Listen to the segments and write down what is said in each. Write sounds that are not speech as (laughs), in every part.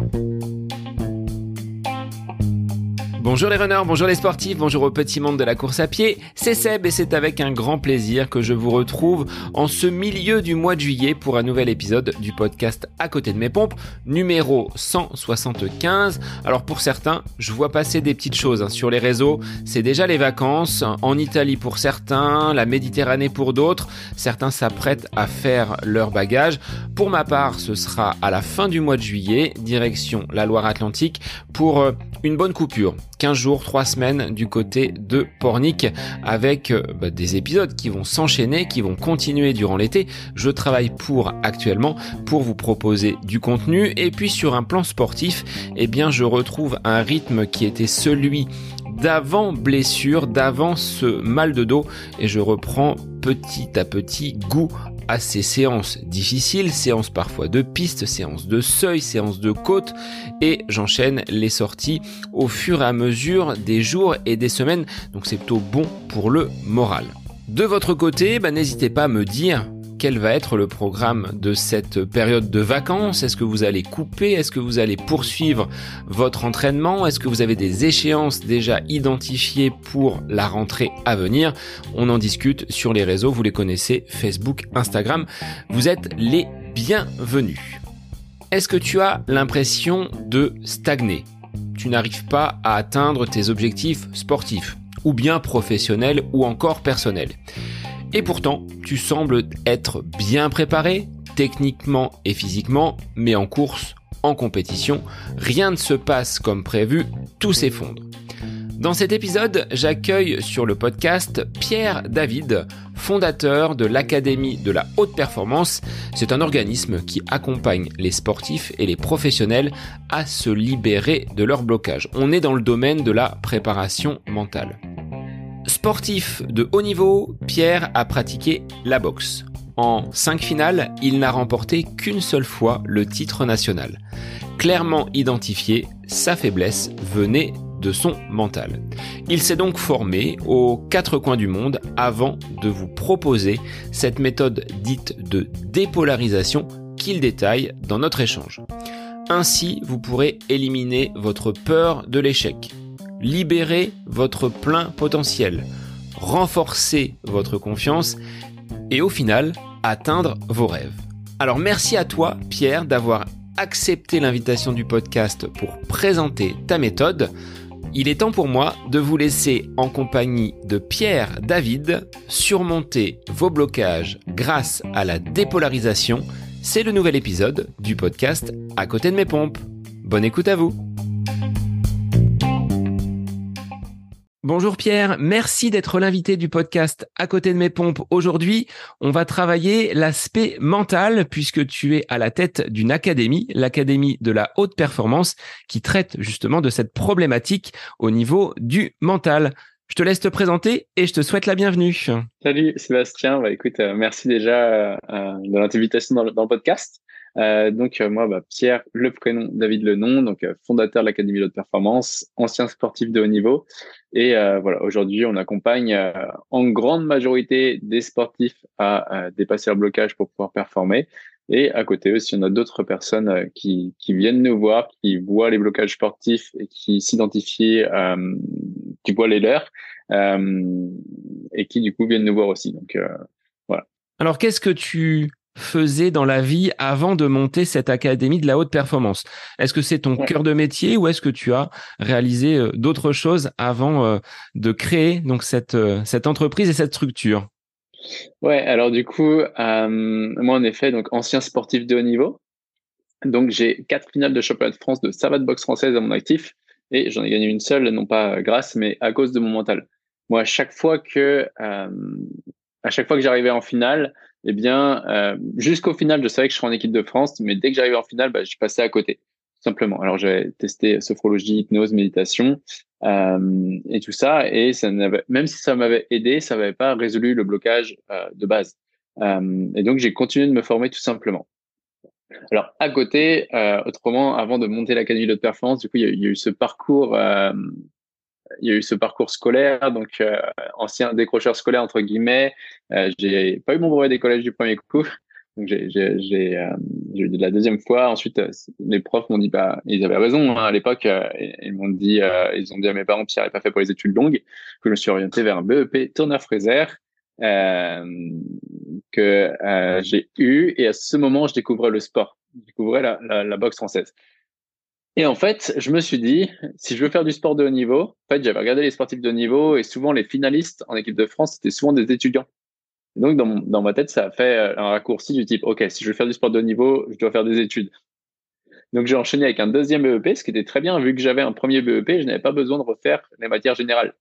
Bye. Bonjour les runners, bonjour les sportifs, bonjour au petit monde de la course à pied, c'est Seb et c'est avec un grand plaisir que je vous retrouve en ce milieu du mois de juillet pour un nouvel épisode du podcast À côté de mes pompes, numéro 175. Alors pour certains, je vois passer des petites choses hein, sur les réseaux, c'est déjà les vacances, en Italie pour certains, la Méditerranée pour d'autres, certains s'apprêtent à faire leur bagage. Pour ma part, ce sera à la fin du mois de juillet, direction la Loire-Atlantique, pour euh, une bonne coupure 15 jours, 3 semaines du côté de Pornic avec euh, bah, des épisodes qui vont s'enchaîner, qui vont continuer durant l'été. Je travaille pour actuellement pour vous proposer du contenu et puis sur un plan sportif, eh bien je retrouve un rythme qui était celui d'avant blessure, d'avant ce mal de dos et je reprends petit à petit goût à ces séances difficiles, séances parfois de piste, séances de seuil, séances de côte, et j'enchaîne les sorties au fur et à mesure des jours et des semaines, donc c'est plutôt bon pour le moral. De votre côté, bah, n'hésitez pas à me dire quel va être le programme de cette période de vacances? Est-ce que vous allez couper? Est-ce que vous allez poursuivre votre entraînement? Est-ce que vous avez des échéances déjà identifiées pour la rentrée à venir? On en discute sur les réseaux, vous les connaissez, Facebook, Instagram. Vous êtes les bienvenus. Est-ce que tu as l'impression de stagner? Tu n'arrives pas à atteindre tes objectifs sportifs, ou bien professionnels, ou encore personnels? Et pourtant, tu sembles être bien préparé, techniquement et physiquement, mais en course, en compétition, rien ne se passe comme prévu, tout s'effondre. Dans cet épisode, j'accueille sur le podcast Pierre David, fondateur de l'Académie de la haute performance. C'est un organisme qui accompagne les sportifs et les professionnels à se libérer de leur blocage. On est dans le domaine de la préparation mentale. Sportif de haut niveau, Pierre a pratiqué la boxe. En cinq finales, il n'a remporté qu'une seule fois le titre national. Clairement identifié, sa faiblesse venait de son mental. Il s'est donc formé aux quatre coins du monde avant de vous proposer cette méthode dite de dépolarisation qu'il détaille dans notre échange. Ainsi, vous pourrez éliminer votre peur de l'échec, libérer votre plein potentiel, renforcer votre confiance et au final atteindre vos rêves. Alors merci à toi Pierre d'avoir accepté l'invitation du podcast pour présenter ta méthode. Il est temps pour moi de vous laisser en compagnie de Pierre David surmonter vos blocages grâce à la dépolarisation. C'est le nouvel épisode du podcast À côté de mes pompes. Bonne écoute à vous. Bonjour Pierre, merci d'être l'invité du podcast À côté de mes pompes. Aujourd'hui, on va travailler l'aspect mental puisque tu es à la tête d'une académie, l'académie de la haute performance, qui traite justement de cette problématique au niveau du mental. Je te laisse te présenter et je te souhaite la bienvenue. Salut Sébastien, bah, écoute, euh, merci déjà euh, de l'invitation dans, le podcast. Euh, donc euh, moi, bah, Pierre, le prénom, David le nom, donc euh, fondateur de l'Académie de performance, ancien sportif de haut niveau. Et voilà, aujourd'hui, on accompagne en grande majorité des sportifs à dépasser leur blocage pour pouvoir performer. Et à côté aussi, on a d'autres personnes qui, qui viennent nous voir, qui voient les blocages sportifs et qui s'identifient, qui voient les leurs, et qui du coup viennent nous voir aussi. Donc voilà. Alors, qu'est-ce que tu faisais dans la vie avant de monter cette académie de la haute performance? Est-ce que c'est ton cœur de métier ou est-ce que tu as réalisé euh, d'autres choses avant euh, de créer donc cette, euh, cette entreprise et cette structure? Ouais, alors du coup, moi en effet, donc ancien sportif de haut niveau. Donc j'ai quatre finales de championnat de France de savate boxe française à mon actif et j'en ai gagné une seule, non pas grâce, mais à cause de mon mental. Moi, à chaque fois que à chaque fois que j'arrivais en finale, eh bien, euh, jusqu'au final, je savais que je serais en équipe de France, mais dès que j'arrivais en finale, bah, je passais à côté, tout simplement. Alors, j'avais testé sophrologie, hypnose, méditation euh, et tout ça, et ça n'avait, même si ça m'avait aidé, ça n'avait pas résolu le blocage euh, de base. Euh, et donc, j'ai continué de me former tout simplement. Alors, à côté, euh, autrement, avant de monter l'Académie de performance, du coup, il y, il y a eu ce parcours il y a eu ce parcours scolaire, donc euh, ancien décrocheur scolaire entre guillemets. Euh, j'ai pas eu mon brevet des collèges du premier coup, (laughs) Donc j'ai j'ai euh, eu la deuxième fois. Ensuite, euh, les profs m'ont dit bah ils avaient raison hein, à l'époque. Euh, ils m'ont dit ils ont dit à mes parents Pierre n'est pas fait pour les études longues, que je me suis orienté vers un BEP tourneur fraiseur que j'ai eu et à ce moment je découvrais le sport, je découvrais la, la, la boxe française. Et en fait, je me suis dit, si je veux faire du sport de haut niveau, en fait, j'avais regardé les sportifs de haut niveau et souvent les finalistes en équipe de France, c'était souvent des étudiants. donc, dans, dans ma tête, ça a fait euh, un raccourci du type, OK, si je veux faire du sport de haut niveau, je dois faire des études. Donc, j'ai enchaîné avec un deuxième BEP, ce qui était très bien, vu que j'avais un premier BEP, je n'avais pas besoin de refaire les matières générales.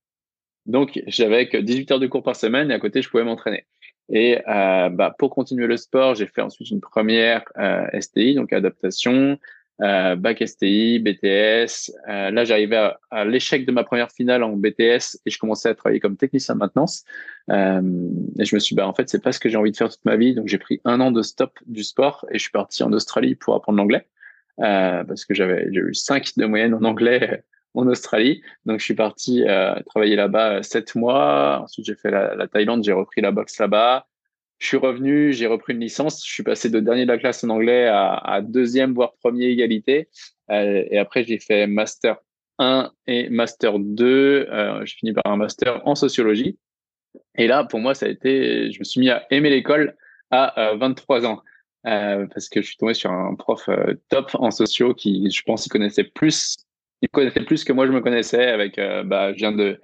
Donc, j'avais que 18 heures de cours par semaine et à côté, je pouvais m'entraîner. Et euh, bah, pour continuer le sport, j'ai fait ensuite une première euh, STI, donc adaptation, euh, bac STI, BTS. Euh, là, j'arrivais à, l'échec de ma première finale en BTS et je commençais à travailler comme technicien de maintenance. Euh, et je me suis bah, en fait, c'est pas ce que j'ai envie de faire toute ma vie. Donc, j'ai pris un an de stop du sport et je suis parti en Australie pour apprendre l'anglais. Euh, parce que j'avais eu 5 de moyenne en anglais (laughs) en Australie. Donc, je suis parti euh, travailler là-bas sept mois. Ensuite, j'ai fait la, la Thaïlande, j'ai repris la boxe là-bas. Je suis revenu, j'ai repris une licence. Je suis passé de dernier de la classe en anglais à, deuxième, voire premier égalité. Euh, et après, j'ai fait master 1 et master 2. Euh, je finis par un master en sociologie. Et là, pour moi, ça a été, je me suis mis à aimer l'école à 23 euh, ans. Euh, parce que je suis tombé sur un prof euh, top en sociaux qui, je pense, il connaissait plus, il connaissait plus que moi je me connaissais avec, bah, je viens de,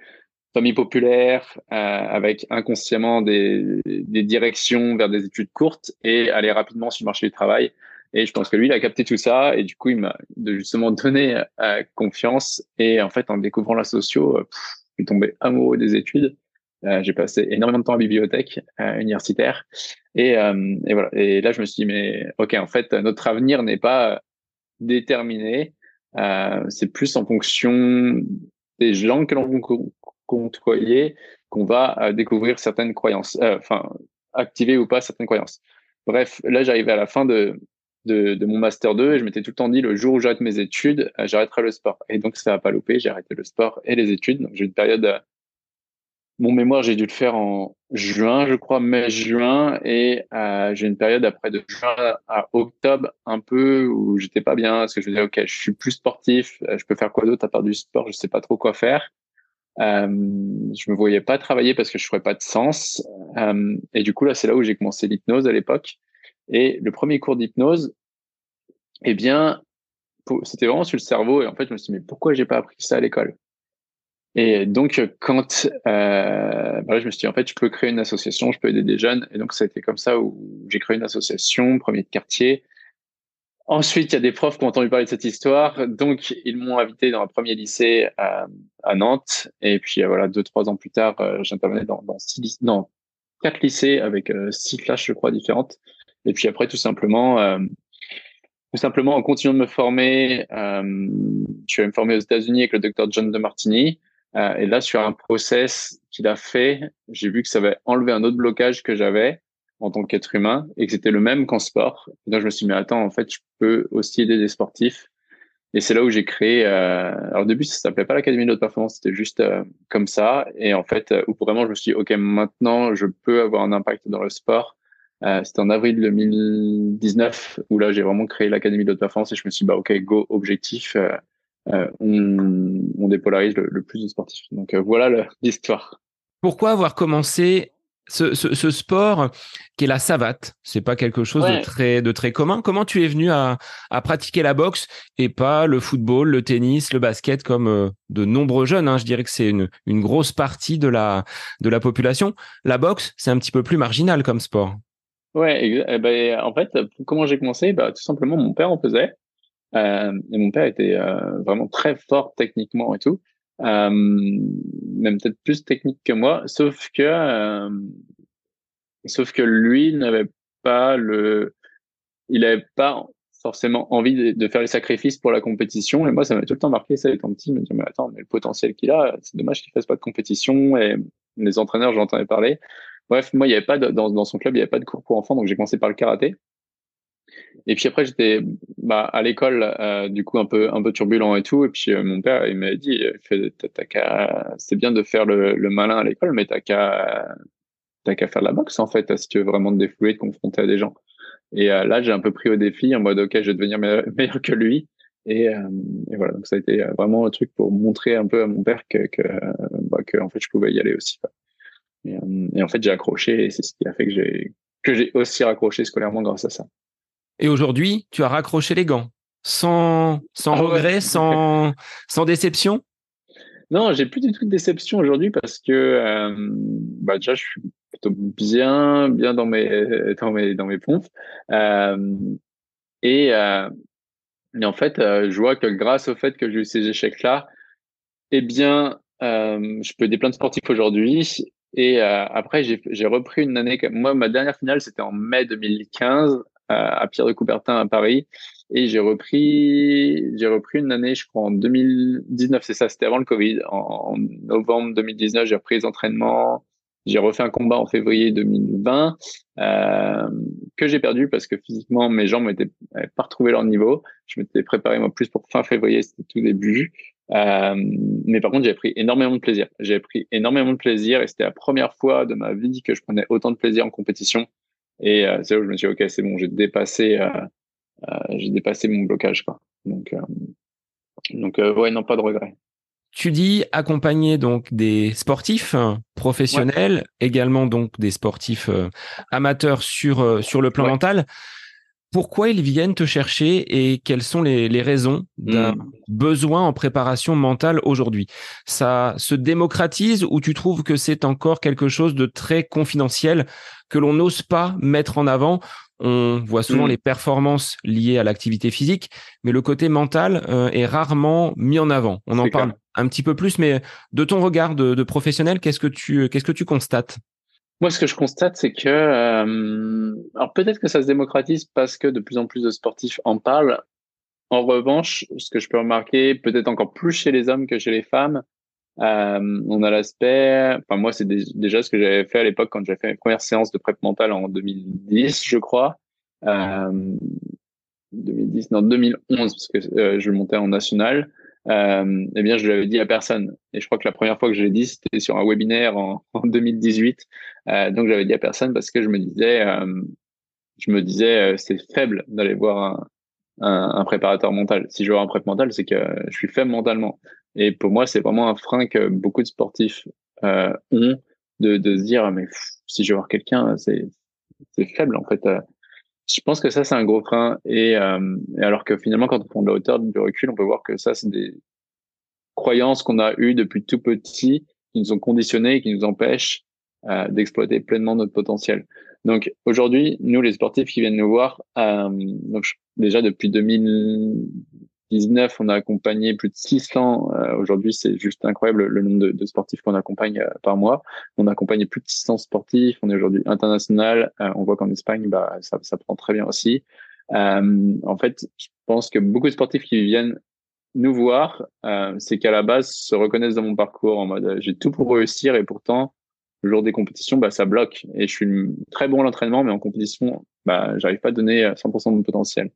famille populaire, euh, avec inconsciemment des, directions vers des études courtes et aller rapidement sur le marché du travail. Et je pense que lui, il a capté tout ça et du coup, il m'a justement donné euh, confiance. Et en fait, en découvrant la socio, euh, je suis tombé amoureux des études. Euh, j'ai passé énormément de temps à la bibliothèque euh, universitaire. Et, et voilà. Et là, je me suis dit, mais ok, en fait, notre avenir n'est pas déterminé. c'est plus en fonction des gens que l'on côtoyer qu'on va euh, découvrir certaines croyances, euh, enfin, activer ou pas certaines croyances. Bref, là, j'arrivais à la fin de, de, de, mon master 2 et je m'étais tout le temps dit le jour où j'arrête mes études, euh, j'arrêterai le sport. Et donc, ça n'a pas loupé, j'ai arrêté le sport et les études. Donc, j'ai une période, mon mémoire, j'ai dû le faire en juin, je crois, mai-juin, et euh, j'ai une période après de juin à octobre un peu où j'étais pas bien, parce que je me disais, ok, je suis plus sportif, je peux faire quoi d'autre à part du sport, je sais pas trop quoi faire. Euh, je me voyais pas travailler parce que je trouvais pas de sens. Euh, et du coup, là, c'est là où j'ai commencé l'hypnose à l'époque. Et le premier cours d'hypnose, eh bien, c'était vraiment sur le cerveau. Et en fait, je me suis dit, mais pourquoi j'ai pas appris ça à l'école? Et donc, quand euh, bah je me suis dit, en fait, je peux créer une association, je peux aider des jeunes. Et donc, été comme ça où j'ai créé une association, premier de quartier, Ensuite, il y a des profs qui ont entendu parler de cette histoire, donc ils m'ont invité dans un premier lycée à, à Nantes. Et puis euh, voilà, deux trois ans plus tard, euh, j'intervenais dans, dans six, non, quatre lycées avec euh, six classes, je crois, différentes. Et puis après, tout simplement, euh, tout simplement, en continuant de me former, je suis allé me former aux États-Unis avec le docteur John de Martini. et là, sur un process qu'il a fait, j'ai vu que ça avait enlevé un autre blocage que j'avais en tant qu'être humain et que c'était le même qu'en sport. Et donc je me suis dit, mais attends, en fait, je peux aussi aider des sportifs. Et c'est là où j'ai créé. Euh, alors au début, ça s'appelait pas l'Académie de haute performance, c'était juste euh, comme ça. Et en fait, euh, où vraiment je me suis dit, ok, maintenant je peux avoir un impact dans le sport. C'était en avril 2019 où là j'ai vraiment créé l'Académie de haute performance et je me suis dit, bah ok, go, objectif. On, on, dépolarise le, plus de sportifs. Donc voilà (laughs) l'histoire. Pourquoi avoir commencé ce, ce, ce, sport qui est la savate, c'est pas quelque chose ouais. de très de très commun. Comment tu es venu à, à, pratiquer la boxe et pas le football, le tennis, le basket comme euh, de nombreux jeunes hein? Je dirais que c'est une, une grosse partie de la de la population. La boxe, c'est un petit peu plus marginal comme sport. Ouais, eh ben, en fait, comment j'ai commencé bah, Tout simplement, mon père en faisait. Euh, et mon père était euh, vraiment très fort techniquement et tout euh, même peut-être plus technique que moi, sauf que euh, sauf que lui n'avait pas le, il avait pas forcément envie de, faire les sacrifices pour la compétition. Et moi, ça m'a tout le temps marqué, ça étant petit, me dire, mais attends, mais le potentiel qu'il a, c'est dommage qu'il fasse pas de compétition. Et les entraîneurs, j'entendais parler. Bref, moi, il y avait pas de, dans, dans son club, il y avait pas de cours pour enfants, donc j'ai commencé par le karaté. Et puis après, j'étais bah, à l'école, euh, du coup, un peu, un peu turbulent et tout. Et puis euh, mon père, il m'a dit, c'est bien de faire le, le malin à l'école, mais t'as qu'à, qu'à faire de la boxe, en fait, si tu veux vraiment te défouler, te confronter à des gens. Et là, j'ai un peu pris au défi en mode, OK, je vais devenir (laughs) meilleur, que lui. Et, voilà, donc ça a été vraiment un truc pour montrer un peu à mon père que, que, bah, que en fait, je pouvais y aller aussi. Et, et, en fait, j'ai accroché et c'est ce qui a fait que j'ai que j'ai aussi raccroché scolairement grâce à ça. Et aujourd'hui, tu as raccroché les gants sans, sans ah regret, sans, (laughs) sans déception? Non, j'ai plus du tout de déception aujourd'hui parce que euh, bah déjà, je suis plutôt bien, bien dans mes, (laughs) dans mes, dans mes pompes. Euh, et, euh, et, en fait, euh, je vois que grâce au fait que j'ai eu ces échecs-là, eh bien, euh, je peux aider plein de sportifs aujourd'hui et euh, après, j'ai repris une année. Moi, ma dernière finale, c'était en mai 2015 à Pierre de Coubertin à Paris. Et j'ai repris, j'ai repris une année, je crois, en 2019, c'est ça, c'était avant le Covid. En, novembre 2019, j'ai repris les entraînements. J'ai refait un combat en février 2020 euh, que j'ai perdu parce que physiquement mes jambes n'avaient pas retrouvé leur niveau. Je m'étais préparé moi plus pour fin février, c'était tout début. Euh, mais par contre, j'ai pris énormément de plaisir. J'ai pris énormément de plaisir et c'était la première fois de ma vie que je prenais autant de plaisir en compétition. Et euh, c'est là où je me suis dit, ok, c'est bon, j'ai dépassé, euh, euh j'ai dépassé mon blocage, quoi. Donc, euh, donc ouais, non, pas de regret. Tu dis accompagner donc des sportifs professionnels, également donc des sportifs amateurs sur sur le plan mental pourquoi ils viennent te chercher et quelles sont les, raisons d'un hmm. besoin en préparation mentale aujourd'hui Ça se démocratise ou tu trouves que c'est encore quelque chose de très confidentiel que l'on n'ose pas mettre en avant? On voit souvent hmm. les performances liées à l'activité physique, mais le côté mental euh, est rarement mis en avant. On en parle un petit peu plus, mais de ton regard de, de professionnel, qu'est-ce que tu qu'est-ce que tu constates? Moi, ce que je constate, c'est que, euh, alors peut-être que ça se démocratise parce que de plus en plus de sportifs en parlent. En revanche, ce que je peux remarquer, peut-être encore plus chez les hommes que chez les femmes, euh, on a l'aspect, enfin moi, c'est déjà ce que j'avais fait à l'époque quand j'avais fait mes premières séances de prep mentale en 2010, je crois. Euh, 2010, non 2011 parce que euh, je montais en national euh, eh bien, je l'avais dit à personne. Et je crois que la première fois que je l'ai dit, c'était sur un webinaire en, (laughs) en 2018. Euh, donc, j'avais dit à personne parce que je me disais, euh, je me disais, euh, c'est faible d'aller voir un, un, un, préparateur mental. Si je vois un préparateur mental, c'est que je suis faible mentalement. Et pour moi, c'est vraiment un frein que beaucoup de sportifs euh, ont de, de se dire, mais si je voir quelqu'un, c'est c'est faible en fait. Je pense que ça, c'est un gros frein. Et, euh, alors que finalement, quand on prend de la hauteur, du recul, on peut voir que ça, c'est des croyances qu'on a eues depuis tout petit, qui nous ont conditionnés et qui nous empêchent euh, d'exploiter pleinement notre potentiel. Donc aujourd'hui, nous, les sportifs qui viennent nous voir, euh, donc déjà depuis 2000, 19, on a accompagné plus de 600. Euh, aujourd'hui, c'est juste incroyable le nombre de, sportifs qu'on accompagne euh, par mois. On a accompagné plus de 600 sportifs. On est aujourd'hui international. Euh, on voit qu'en Espagne, bah, ça, ça prend très bien aussi. en fait, je pense que beaucoup de sportifs qui viennent nous voir, c'est qu'à la base se reconnaissent dans mon parcours en mode j'ai tout pour réussir et pourtant le jour des compétitions, bah, ça bloque. Et je suis très bon à l'entraînement, mais en compétition, bah, j'arrive pas à donner 100% de mon potentiel.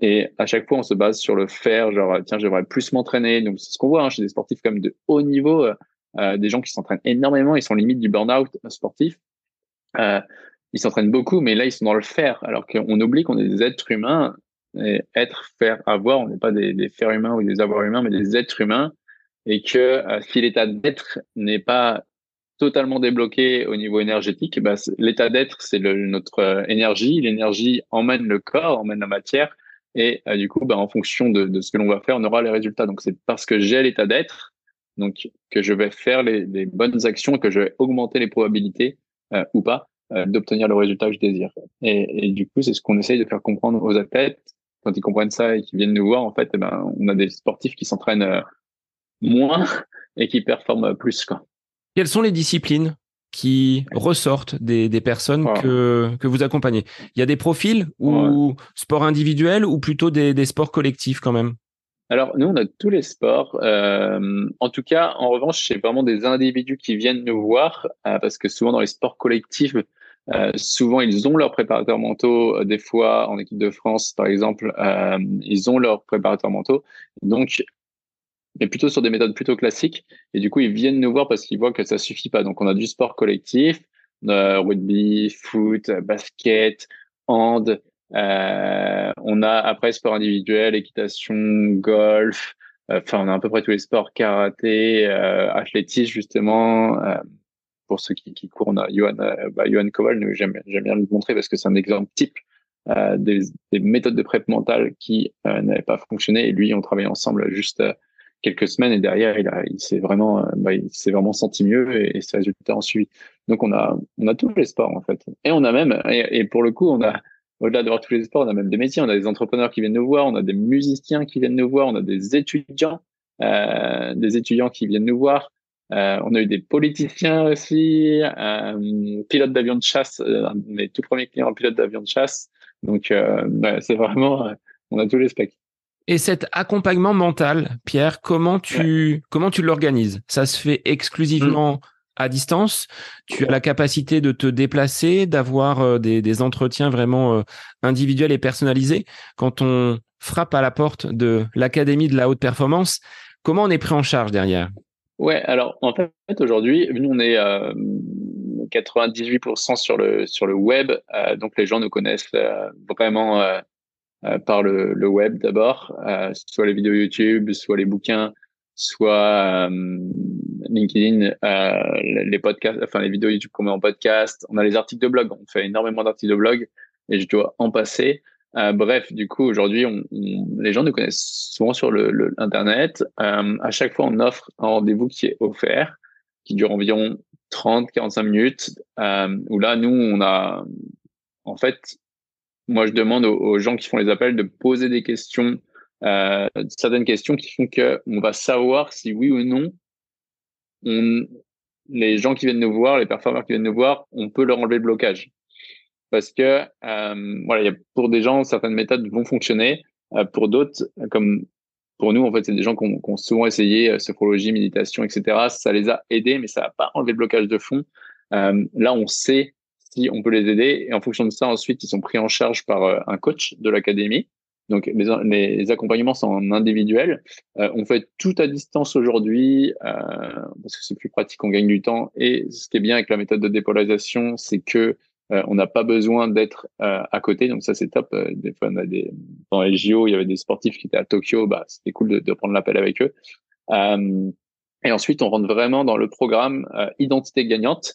Et à chaque fois, on se base sur le faire, genre, tiens, j'aimerais plus m'entraîner. Donc, c'est ce qu'on voit hein, chez des sportifs comme de haut niveau, euh, euh, des gens qui s'entraînent énormément, ils sont limite du burn-out sportif. Euh, ils s'entraînent beaucoup, mais là, ils sont dans le faire, alors qu'on oublie qu'on est des êtres humains. Et être, faire, avoir, on n'est pas des, des fers humains ou des avoirs humains, mais des êtres humains. Et que euh, si l'état d'être n'est pas totalement débloqué au niveau énergétique, bah, l'état d'être, c'est notre euh, énergie. L'énergie emmène le corps, emmène la matière. Et euh, du coup, bah, en fonction de, de ce que l'on va faire, on aura les résultats. Donc, c'est parce que j'ai l'état d'être, donc que je vais faire les, bonnes actions et que je vais augmenter les probabilités euh, ou pas euh, d'obtenir le résultat que je désire. Et, du coup, c'est ce qu'on essaye de faire comprendre aux athlètes quand ils comprennent ça et qu'ils viennent nous voir. En fait, eh ben, on a des sportifs qui s'entraînent moins (laughs) et qui performent plus. Quelles sont les disciplines qui ressortent des, des personnes que, que vous accompagnez Il y a des profils ou sport individuel ou plutôt des, des sports collectifs quand même? Alors, nous, on a tous les sports. Euh, en tout cas, en revanche, c'est vraiment des individus qui viennent nous voir, euh, parce que souvent dans les sports collectifs, euh, souvent ils ont leurs préparateurs mentaux. Euh, des fois, en équipe de France, par exemple, euh, ils ont leurs préparateurs mentaux. Donc, mais plutôt sur des méthodes plutôt classiques. Et du coup, ils viennent nous voir parce qu'ils voient que ça suffit pas. Donc, on a du sport collectif, euh, rugby, foot, basket. hand. on a après sport individuel, équitation, golf. Enfin, on a à peu près tous les sports, karaté, athlétisme justement pour ceux qui, qui courent, on a Johan, bah, Johan Koval, j'aime bien le montrer parce que c'est un exemple type euh, des, des, méthodes de prep mentale qui euh, n'avaient pas fonctionné. Et lui, on travaillait ensemble juste euh, quelques semaines et derrière, il, il s'est vraiment, bah, il s'est vraiment senti mieux et, et ses résultats ont suivi. Donc, on a, on a tous les sports en fait. Et on a même, et, pour le coup, on a, au-delà d'avoir tous les sports, on a même des métiers. On a des entrepreneurs qui viennent nous voir, on a des musiciens qui viennent nous voir, on a des étudiants, euh, des étudiants qui viennent nous voir. Euh, on a eu des politiciens aussi, euh, pilote d'avion de chasse, euh, mes tout premiers clients pilote d'avion de chasse. Donc, euh, c'est vraiment, euh, on a tous les specs. Et cet accompagnement mental, Pierre, comment tu comment tu l'organises? Ça se fait exclusivement à distance? Tu as la capacité de te déplacer, d'avoir des, des, entretiens vraiment individuels et personnalisés? Quand on frappe à la porte de l'académie de la haute performance, comment on est pris en charge derrière? Ouais, alors en fait aujourd'hui, nous on est euh, 98% sur le sur le web, euh, donc les gens nous connaissent euh, vraiment euh, euh, par le, le web d'abord, soit les vidéos YouTube, soit les bouquins, soit LinkedIn, les podcasts, enfin les vidéos YouTube qu'on met en podcast. On a les articles de blog, on fait énormément d'articles de blog et je dois en passer. Euh, bref, du coup, aujourd'hui, on, les gens nous connaissent souvent sur le, le. Euh, à chaque fois, on offre un rendez-vous qui est offert, qui dure environ 30-45 minutes, euh, où là, nous, on a, en fait, moi, je demande aux, gens qui font les appels de poser des questions, euh, certaines questions qui font que on va savoir si oui ou non, on, les gens qui viennent nous voir, les performeurs qui viennent nous voir, on peut leur enlever le blocage parce que euh, voilà, y a, pour des gens, certaines méthodes vont fonctionner. Euh, pour d'autres, comme pour nous, en fait, c'est des gens qui ont, souvent essayé euh, sophrologie, méditation, etc. Ça les a aidés, mais ça n'a pas enlevé le blocage de fond. Euh, là, on sait si on peut les aider, et en fonction de ça, ensuite, ils sont pris en charge par euh, un coach de l'académie. Donc les, les, accompagnements sont en individuel. Euh, on fait tout à distance aujourd'hui euh, parce que c'est plus pratique, on gagne du temps. Et ce qui est bien avec la méthode de dépolarisation, c'est que euh, on n'a pas besoin d'être euh, à côté, donc ça c'est top. Euh, des fois, on a des dans les JO, il y avait des sportifs qui étaient à Tokyo, bah c'était cool de, de prendre l'appel avec eux. et ensuite, on rentre vraiment dans le programme identité gagnante.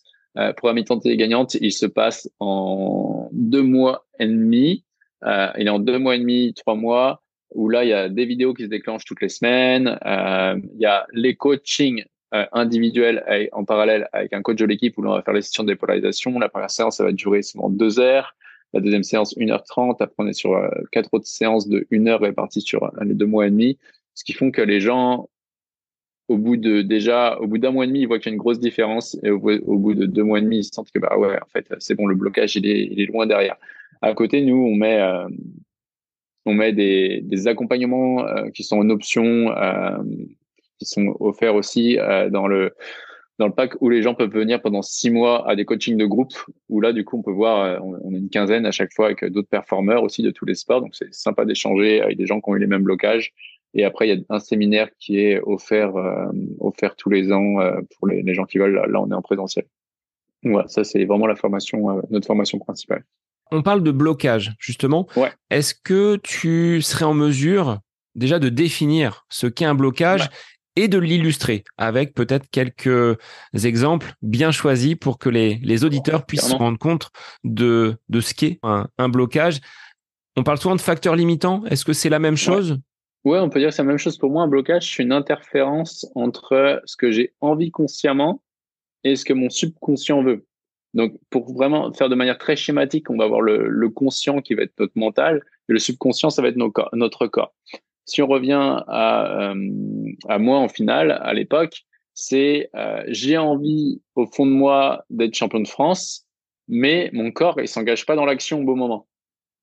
Programme identité gagnante, il se passe en deux mois et demi. il est en deux mois et demi, trois mois où là, il y a des vidéos qui se déclenchent toutes les semaines. il y a les coachings euh, individuel en parallèle avec un coach de l'équipe où l'on va faire les sessions de dépolarisation. La première séance, ça va durer souvent deux heures. La deuxième séance, 1h30. Après, on est sur euh, quatre autres séances de une heure réparties sur euh, les deux mois et demi. Ce qui font que les gens, au bout de déjà, au bout d'un mois et demi, ils voient qu'il y a une grosse différence. Et au, bout de deux mois et demi, ils sentent que, bah ouais, en fait, c'est bon, le blocage, il est, il est loin derrière. À côté, nous, on met, on met des, des accompagnements qui sont une option qui sont offerts aussi euh, dans le dans le pack où les gens peuvent venir pendant six mois à des coachings de groupe où là du coup on peut voir euh, on, a une quinzaine à chaque fois avec d'autres performeurs aussi de tous les sports donc c'est sympa d'échanger avec des gens qui ont eu les mêmes blocages et après il y a un séminaire qui est offert euh, offert tous les ans pour les, les, gens qui veulent là, on est en présentiel voilà ça c'est vraiment la formation notre formation principale on parle de blocage justement ouais. est-ce que tu serais en mesure déjà de définir ce qu'est un blocage et de l'illustrer avec peut-être quelques exemples bien choisis pour que les, les auditeurs puissent se rendre compte de, de ce qu'est un, un, blocage? On parle souvent de facteurs limitants. Est-ce que c'est la même chose? ouais. On peut dire que c'est la même chose. Pour moi, un blocage, c'est une interférence entre ce que j'ai envie consciemment et ce que mon subconscient veut. Donc, pour vraiment faire de manière très schématique, on va avoir le, conscient qui va être notre mental et le subconscient, ça va être notre corps. Si on revient à, euh, à moi en finale, à l'époque, c'est euh, j'ai envie au fond de moi d'être champion de France, mais mon corps il s'engage pas dans l'action au bon moment,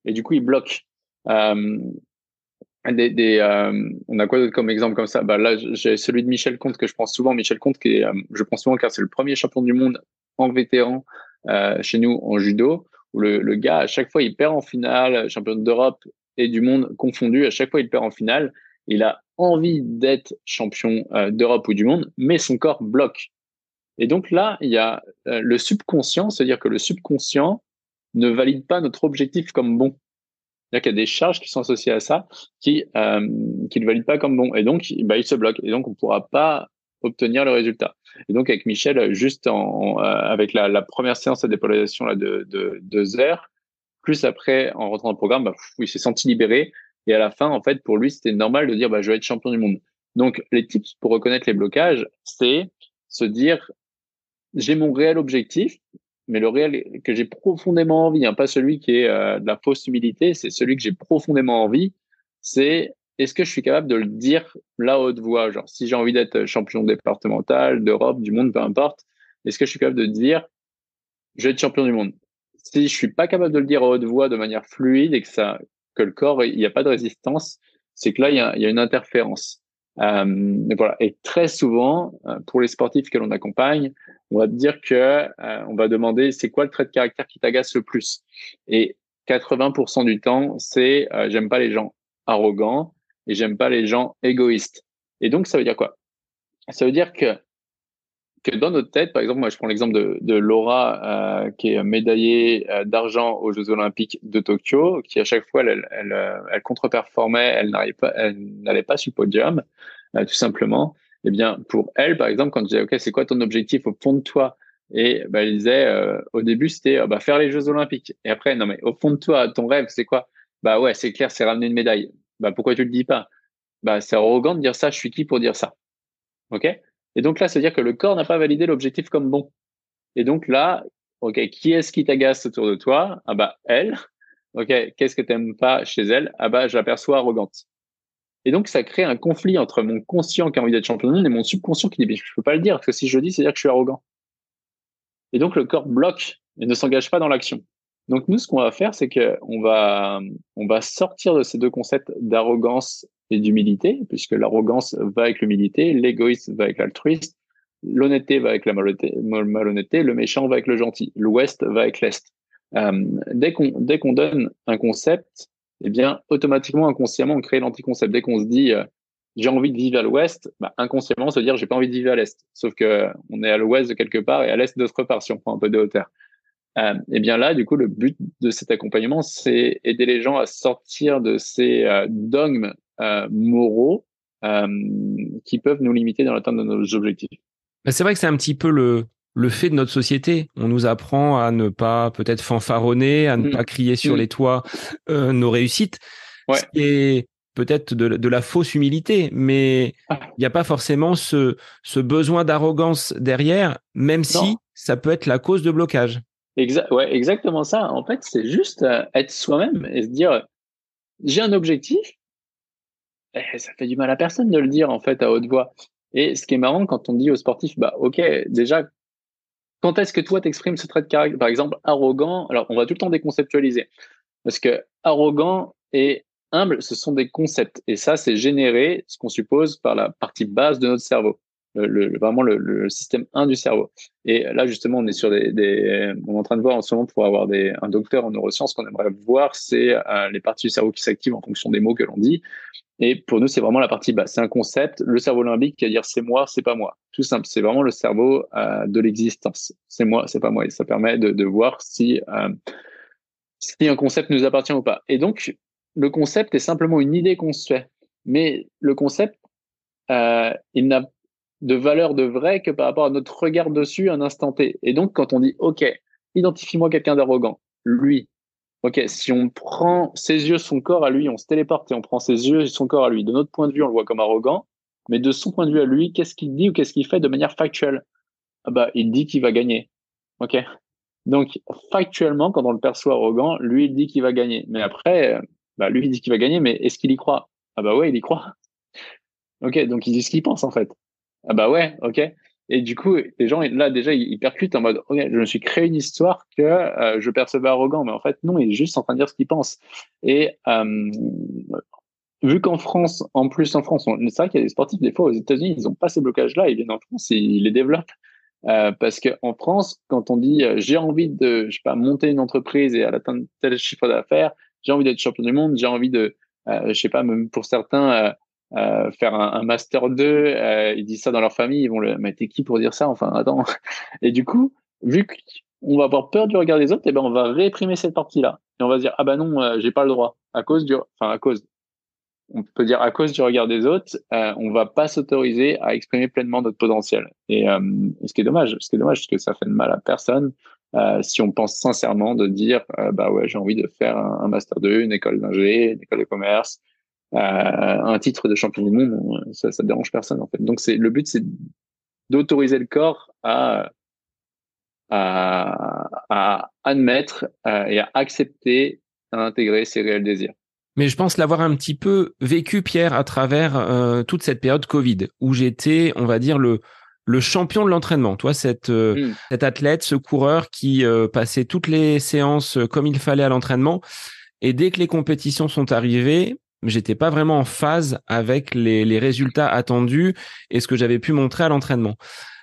et du coup il bloque. Euh, des, des euh, on a quoi d'autre comme exemple comme ça? Bah Là, j'ai celui de Michel Comte que je prends souvent. Michel Comte, qui est, euh, je prends souvent car c'est le premier champion du monde en vétéran euh, chez nous en judo, où le, le, gars, à chaque fois, il perd en finale, champion d'Europe et du monde confondu. À chaque fois, il perd en finale. Il a envie d'être champion euh, d'Europe ou du monde, mais son corps bloque. Et donc là, il y a euh, le subconscient, c'est-à-dire que le subconscient ne valide pas notre objectif comme bon. C'est-à-dire qu'il y a des charges qui sont associées à ça qui euh, qui ne valident pas comme bon. Et donc, bah, il se bloque. Et donc, on ne pourra pas obtenir le résultat. Et donc, avec Michel, juste en, euh, avec la, première séance de dépolarisation là, de, de deux heures, plus après, en rentrant dans le programme, bah, il s'est senti libéré. Et à la fin, en fait, pour lui, c'était normal de dire, bah, je vais être champion du monde. Donc, les tips pour reconnaître les blocages, c'est se dire, j'ai mon réel objectif, mais le réel que j'ai profondément envie, hein, pas celui qui est euh, de la fausse humilité, c'est celui que j'ai profondément envie, c'est est-ce que je suis capable de le dire là haute voix? Genre, si j'ai envie d'être champion départemental, d'Europe, du monde, peu importe, est-ce que je suis capable de dire je vais être champion du monde? Si je suis pas capable de le dire à haute voix de manière fluide et que ça, que le corps, il n'y a pas de résistance, c'est que là, il y a une interférence. Euh. Et très souvent, euh, pour les sportifs que l'on accompagne, on va te dire que euh, on va demander c'est quoi le trait de caractère qui t'agace le plus? Et 80% du temps, c'est j'aime pas les gens arrogants et j'aime pas les gens égoïstes. Et donc ça veut dire quoi? Ça veut dire que que dans notre tête, par exemple, moi je prends l'exemple de, de Laura euh, qui est médaillée euh, d'argent aux Jeux Olympiques de Tokyo, qui à chaque fois elle, elle, elle, contre-performait, elle n'allait pas, elle pas sur le podium, tout simplement. Eh bien, pour elle, par exemple, quand je disais, OK, c'est quoi ton objectif au fond de toi? Et bah, elle disait, euh, au début, c'était euh, bah, faire les Jeux Olympiques. Et après, non, mais au fond de toi, ton rêve, c'est quoi? Bah ouais, c'est clair, c'est ramener une médaille. Bah pourquoi tu le dis pas? Bah c'est arrogant de dire ça, je suis qui pour dire ça? OK? Et donc là, c'est-à-dire que le corps n'a pas validé l'objectif comme bon. Et donc là, OK, qui est-ce qui t'agace autour de toi? Ah bah elle. OK, qu'est-ce que tu n'aimes pas chez elle? Ah bah je l'aperçois arrogante. Et donc, ça crée un conflit entre mon conscient qui a envie d'être champion et mon subconscient qui dit, je peux pas le dire, parce que si je le dis, c'est dire que je suis arrogant. Et donc, le corps bloque et ne s'engage pas dans l'action. Donc, nous, ce qu'on va faire, c'est qu'on va, on va sortir de ces deux concepts d'arrogance d'humilité, puisque l'arrogance va avec l'humilité, l'égoïsme va avec l'altruisme, l'honnêteté va avec la malhonnêteté, le méchant va avec le gentil, l'ouest va avec l'est. Euh, dès qu'on dès qu'on donne un concept, eh bien, automatiquement, inconsciemment, on crée l'anticoncept. Dès qu'on se dit, euh, j'ai envie de vivre à l'ouest, bah, inconsciemment, se dire, j'ai pas envie de vivre à l'est. Sauf que on est à l'ouest de quelque part et à l'est d'autre part, si on prend un peu de hauteur. Euh, eh bien là, du coup, le but de cet accompagnement, c'est aider les gens à sortir de ces euh, dogmes euh, moraux qui peuvent nous limiter dans l'atteinte de nos objectifs. Bah, c'est vrai que c'est un petit peu le, le fait de notre société. On nous apprend à ne pas peut-être fanfaronner, à ne mm. pas crier sur mm. les toits euh, nos réussites. Ouais. Ce peut-être de, la fausse humilité, mais ah. il n'y a pas forcément ce, ce besoin d'arrogance derrière, même si ça peut être la cause de blocage. Exact, ouais, exactement ça. En fait, c'est juste euh, être soi-même et se dire j'ai un objectif. Et ça fait du mal à personne de le dire en fait à haute voix. Et ce qui est marrant quand on dit aux sportifs, bah ok, déjà quand est-ce que toi t'exprimes ce trait de caractère? Par exemple, arrogant. Alors, on va tout le temps déconceptualiser parce que arrogant et humble, ce sont des concepts. Et ça, c'est généré, ce qu'on suppose, par la partie basse de notre cerveau. Le, vraiment le, système 1 du cerveau. Et là, justement, on est sur des, on est en train de voir en ce moment pour avoir des, un docteur en neurosciences qu'on aimerait voir, c'est euh, les parties du cerveau qui s'activent en fonction des mots que l'on dit. Et pour nous, c'est vraiment la partie basse. C'est un concept, le cerveau limbique qui va dire c'est moi, c'est pas moi. Tout simple. C'est vraiment le cerveau euh, de l'existence. C'est moi, c'est pas moi. Et ça permet de, voir si, euh, si un concept nous appartient ou pas. Et donc, le concept est simplement une idée qu'on se fait. Mais le concept, il n'a de valeur de vrai que par rapport à notre regard dessus un instant T. Et donc, quand on dit, OK, identifie-moi quelqu'un d'arrogant, lui, OK, si on prend ses yeux, son corps à lui, on se téléporte et on prend ses yeux et son corps à lui. De notre point de vue, on le voit comme arrogant, mais de son point de vue à lui, qu'est-ce qu'il dit ou qu'est-ce qu'il fait de manière factuelle? Ah bah, Il dit qu'il va gagner. OK? Donc, factuellement, quand on le perçoit arrogant, lui, il dit qu'il va gagner. Mais après, bah, lui, il dit qu'il va gagner, mais est-ce qu'il y croit? Ah bah ouais, il y croit. OK, donc il dit ce qu'il pense en fait. Ah bah ouais, OK. Et du coup, les gens, là, déjà, ils, percutent en mode, je me suis créé une histoire que euh, je percevais arrogant, mais en fait, non, il est juste en train de dire ce qu'il pense. Et euh, vu qu'en France, en plus en France, c'est vrai qu'il y a des sportifs, des fois, aux États-Unis, ils n'ont pas ces blocages-là, ils viennent en France et ils les développent. Euh, parce qu'en France, quand on dit j'ai envie de, je sais pas, monter une entreprise et atteindre tel chiffre d'affaires, j'ai envie d'être champion du monde, j'ai envie de, je sais pas, même pour certains, euh, faire un, un, master 2, euh, ils disent ça dans leur famille, ils vont le, mais t'es qui pour dire ça Enfin, attends. Et du coup, vu que on va avoir peur du regard des autres, et ben on va réprimer cette partie-là. Et on va dire, ah ben non, euh, j'ai pas le droit. À cause du, enfin, à cause, on peut dire à cause du regard des autres, euh, on va pas s'autoriser à exprimer pleinement notre potentiel. Et euh, ce qui est dommage, ce qui est dommage, parce que ça fait de mal à personne. Euh, si on pense sincèrement de dire, euh, bah ouais, j'ai envie de faire un, master 2, une école d'ingé, une école de commerce, euh, un titre de champion du monde, ça, ça dérange personne en fait. Donc c'est le but, c'est d'autoriser le corps à à, à admettre et à accepter, à intégrer ses réels désirs. Mais je pense l'avoir un petit peu vécu, Pierre, à travers euh, toute cette période Covid, où j'étais, on va dire, le, le champion de l'entraînement. Toi, cette, euh, mm. cet athlète, ce coureur qui euh, passait toutes les séances comme il fallait à l'entraînement. Et dès que les compétitions sont arrivées, j'étais pas vraiment en phase avec les, les résultats attendus et ce que j'avais pu montrer à l'entraînement.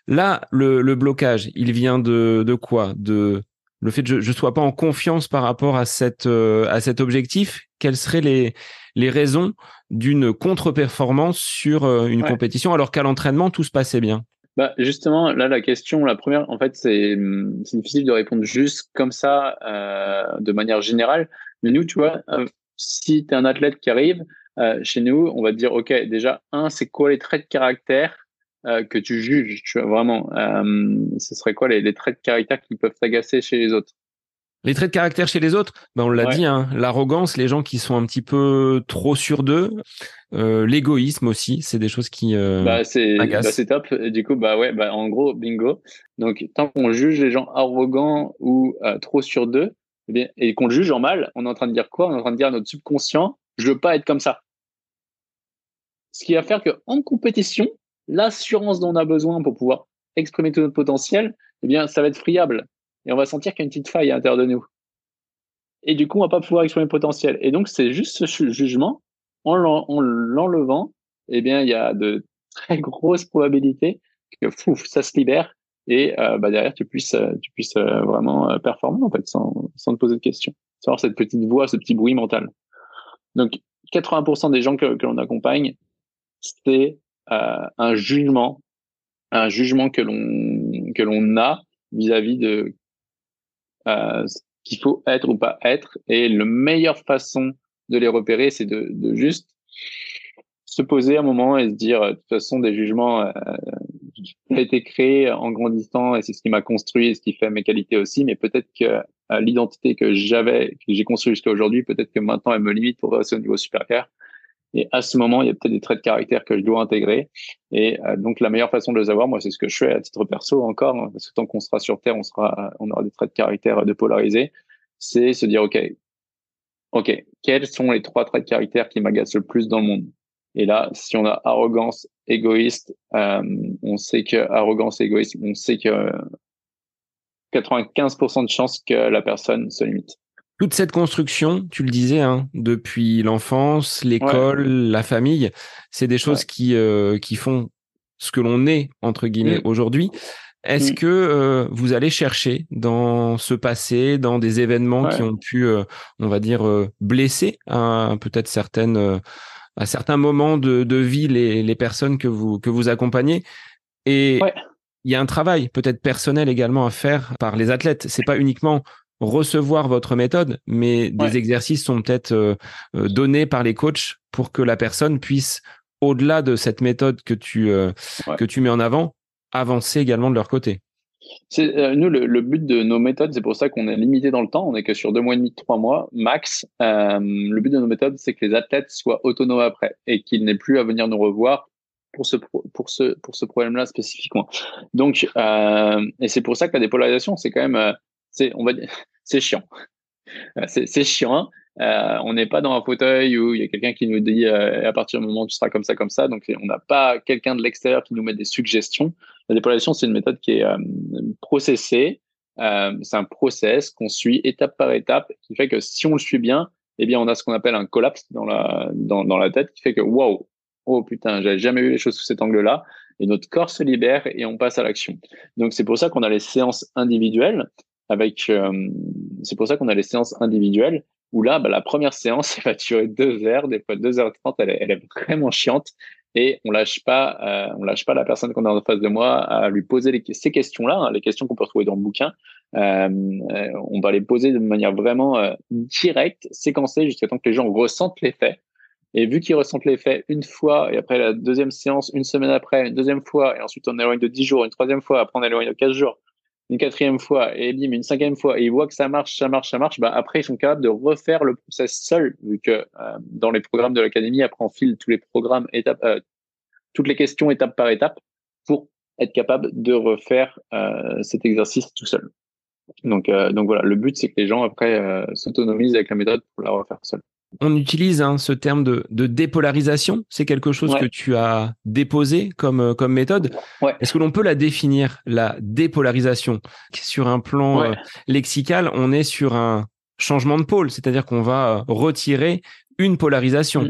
Là, le, le, blocage, il vient de, de quoi? De le fait que je ne sois pas en confiance par rapport à, cette, euh, à cet objectif, quelles seraient les, les raisons d'une contre-performance sur euh, une compétition alors qu'à l'entraînement, tout se passait bien? Bah justement, là, la question, la première, en fait, c'est difficile de répondre juste comme ça, euh, de manière générale. Mais nous, tu vois, si tu es un athlète qui arrive, chez nous, on va te dire, OK, déjà, un, c'est quoi les traits de caractère euh, que tu juges, tu vois, vraiment. Euh, ce serait quoi les, les, traits de caractère qui peuvent t'agacer chez les autres? Les traits de caractère chez les autres, ben on l'a dit, hein, l'arrogance, les gens qui sont un petit peu trop sûrs d'eux, euh, l'égoïsme aussi, c'est des choses qui euh, bah, c'est bah, c'est top. du coup, bah ouais, bah en gros, bingo. Donc tant qu'on juge les gens arrogants ou euh, trop sûrs d'eux, eh et qu'on le juge en mal, on est en train de dire quoi? On est en train de dire à notre subconscient, je veux pas être comme ça. Ce qui va faire que en compétition, l'assurance dont on a besoin pour pouvoir exprimer tout notre potentiel, eh bien, ça va être friable. Et on va sentir qu'il y a une petite faille à l'intérieur de nous. Et du coup, on va pas pouvoir exprimer le potentiel. Et donc, c'est juste ce jugement, en l'enlevant, eh bien, il y a de très grosses probabilités que ça se libère et euh, bah, derrière tu puisses euh, tu puisses euh, vraiment performer en fait sans, sans te poser de questions sans avoir cette petite voix ce petit bruit mental donc 80% des gens que, que l'on accompagne c'est un jugement, un jugement que l'on que l'on a vis-à-vis de euh, ce qu'il faut être ou pas être. Et la meilleure façon de les repérer, c'est de, de juste se poser un moment et se dire, de toute façon, des jugements euh, ont été créés en grandissant et c'est ce qui m'a construit et ce qui fait mes qualités aussi. Mais peut-être que euh, l'identité que j'avais, que j'ai construite jusqu'à aujourd'hui, peut-être que maintenant elle me limite pour passer au niveau supérieur. Et à ce moment, il y a peut-être des traits de caractère que je dois intégrer. Et euh, donc, la meilleure façon de les avoir, moi, c'est ce que je fais à titre perso encore, hein, parce que tant qu'on sera sur Terre, on sera, on aura des traits de caractère dépolarisés. C'est se dire, OK, OK, quels sont les trois traits de caractère qui m'agacent le plus dans le monde? Et là, si on a arrogance, égoïste, euh, on sait que arrogance, égoïsme, on sait que 95% de chances que la personne se limite toute cette construction, tu le disais, hein, depuis l'enfance, l'école, la famille, c'est des choses qui euh, qui font ce que l'on est entre guillemets mm. aujourd'hui. Est-ce mm. que euh, vous allez chercher dans ce passé, dans des événements qui ont pu, euh, on va dire, blesser peut-être certaines à certains moments de, de vie les, les, personnes que vous que vous accompagnez et il y a un travail peut-être personnel également à faire par les athlètes. C'est pas uniquement recevoir votre méthode, mais des exercices sont peut-être euh, euh, donnés par les coachs pour que la personne puisse, au-delà de cette méthode que tu, euh, que tu mets en avant, avancer également de leur côté. C'est, nous, le, but de nos méthodes, c'est pour ça qu'on est limité dans le temps. On est que sur deux mois et demi, trois mois max. le but de nos méthodes, c'est que les athlètes soient autonomes après et qu'ils n'aient plus à venir nous revoir pour ce pour ce pour ce problème-là spécifiquement. Donc, et c'est pour ça que la dépolarisation, c'est quand même c'est on va (laughs) c'est chiant. Euh, c'est chiant. Euh, on n'est pas dans un fauteuil où il y a quelqu'un qui nous dit euh, à partir du moment où tu seras comme ça, comme ça. Donc, on n'a pas quelqu'un de l'extérieur qui nous met des suggestions. La dépolarisation, c'est une méthode qui est processée. c'est un process qu'on suit étape par étape, qui fait que si on le suit bien, eh bien, on a ce qu'on appelle un collapse dans la dans, dans la tête, qui fait que waouh, oh putain, j'avais jamais vu les choses sous cet angle-là. Et notre corps se libère et on passe à l'action. Donc, c'est pour ça qu'on a les séances individuelles avec euh, c'est pour ça qu'on a les séances individuelles où là bah, la première séance (laughs) elle va durer deux heures des fois deux heures trente elle est vraiment chiante et on lâche pas euh, on lâche pas la personne qu'on a en face de moi à lui poser les, ces questions là hein, les questions qu'on peut retrouver dans le bouquin on va les poser de manière vraiment directe, séquencée, jusqu'à temps que les gens ressentent l'effet. Et vu qu'ils ressentent l'effet une fois, et après la deuxième séance, une semaine après, une deuxième fois, et ensuite on éloigne de 10 jours, une troisième fois, après on éloigne de 15 jours, une quatrième fois, et bim, une cinquième fois, et ils voient que ça marche, ça marche, ça marche, bah après ils sont capables de refaire le process seul, vu que euh, dans les programmes de l'académie, après on file tous les programmes étape, euh, toutes les questions étape par étape pour être capable de refaire euh, cet exercice tout seul. Donc, donc voilà, le but c'est que les gens après s'autonomisent avec la méthode pour la refaire seul. On utilise hein, ce terme de, dépolarisation. C'est quelque chose que tu as déposé comme, euh, comme méthode. Est-ce que l'on peut la définir, la dépolarisation? Sur un plan euh, lexical, on est sur un changement de pôle, c'est-à-dire qu'on va euh, retirer une polarisation.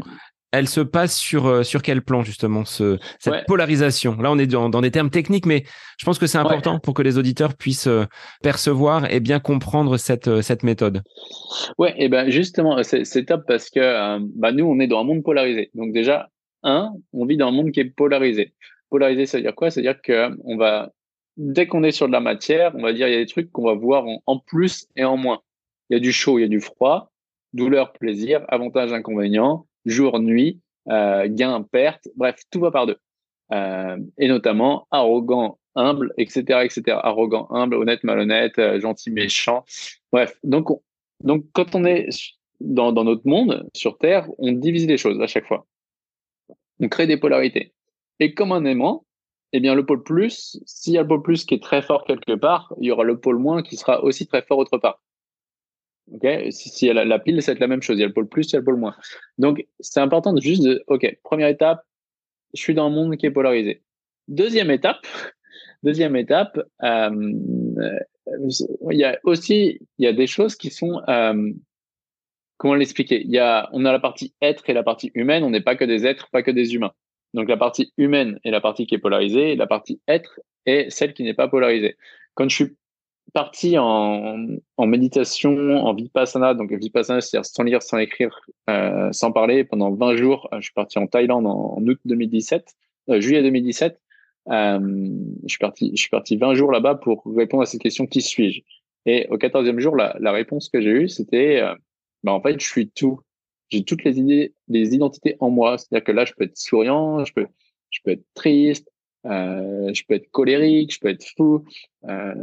Elle se passe sur euh, sur quel plan justement ce, cette polarisation? Là, on est dans, des termes techniques, mais je pense que c'est important pour que les auditeurs puissent euh, percevoir et bien comprendre cette euh, cette méthode. Ouais, et ben justement, c'est top parce que bah, nous, on est dans un monde polarisé. Donc déjà, un, on vit dans un monde qui est polarisé. Polarisé, ça veut dire quoi? Ça veut dire que on va dès qu'on est sur de la matière, on va dire il y a des trucs qu'on va voir en, en plus et en moins. Il y a du chaud, il y a du froid, douleur, plaisir, avantage, inconvénient jour, nuit, euh, gain, perte, bref, tout va par deux. Euh, et notamment arrogant, humble, etc., etc. Arrogant, humble, honnête, malhonnête, euh, gentil, méchant. Bref, donc, donc quand on est dans, dans notre monde sur Terre, on divise les choses à chaque fois. On crée des polarités. Et comme un aimant, eh bien le pôle plus, s'il y a le pôle plus qui est très fort quelque part, il y aura le pôle moins qui sera aussi très fort autre part. Ok, si, si la, la, pile, c'est la même chose. Il y a le pôle plus, il y a le pôle moins. Donc, c'est important de juste de, ok, première étape, je suis dans un monde qui est polarisé. Deuxième étape, (laughs) deuxième étape, euh, il y a aussi, il y a des choses qui sont, euh, comment l'expliquer? Il y a, on a la partie être et la partie humaine. On n'est pas que des êtres, pas que des humains. Donc, la partie humaine est la partie qui est polarisée, la partie être est celle qui n'est pas polarisée. Quand je suis parti en, en, méditation, en vipassana. Donc, vipassana, c'est-à-dire sans lire, sans écrire, euh, sans parler pendant 20 jours. Euh, je suis parti en Thaïlande en, août 2017, euh, juillet 2017. Euh, je suis parti, je suis parti 20 jours là-bas pour répondre à cette question qui suis-je? Et au 14e jour, la, la réponse que j'ai eue, c'était, euh, bah, en fait, je suis tout. J'ai toutes les idées, les identités en moi. C'est-à-dire que là, je peux être souriant, je peux, je peux être triste, euh, je peux être colérique, je peux être fou, euh,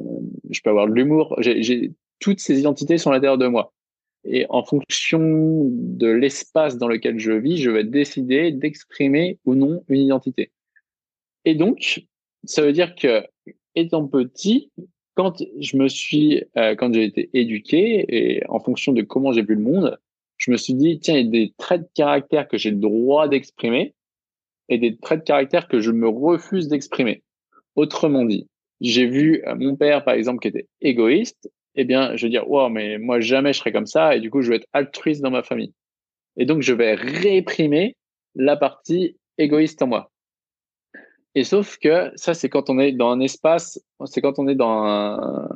je peux avoir de l'humour. J'ai toutes ces identités sont à l'intérieur de moi. Et en fonction de l'espace dans lequel je vis, je vais décider d'exprimer ou non une identité. Et donc, ça veut dire que étant petit, quand je me suis, euh, quand j'ai été éduqué et en fonction de comment j'ai vu le monde, je me suis dit tiens, il y a des traits de caractère que j'ai le droit d'exprimer et des traits de caractère que je me refuse d'exprimer. Autrement dit, j'ai vu euh, mon père, par exemple, qui était égoïste, eh bien, je vais dire, wow, mais moi, jamais je serai comme ça, et du coup, je vais être altruiste dans ma famille. Et donc, je vais réprimer la partie égoïste en moi. Et sauf que ça, c'est quand on est dans un espace, c'est quand on est dans un,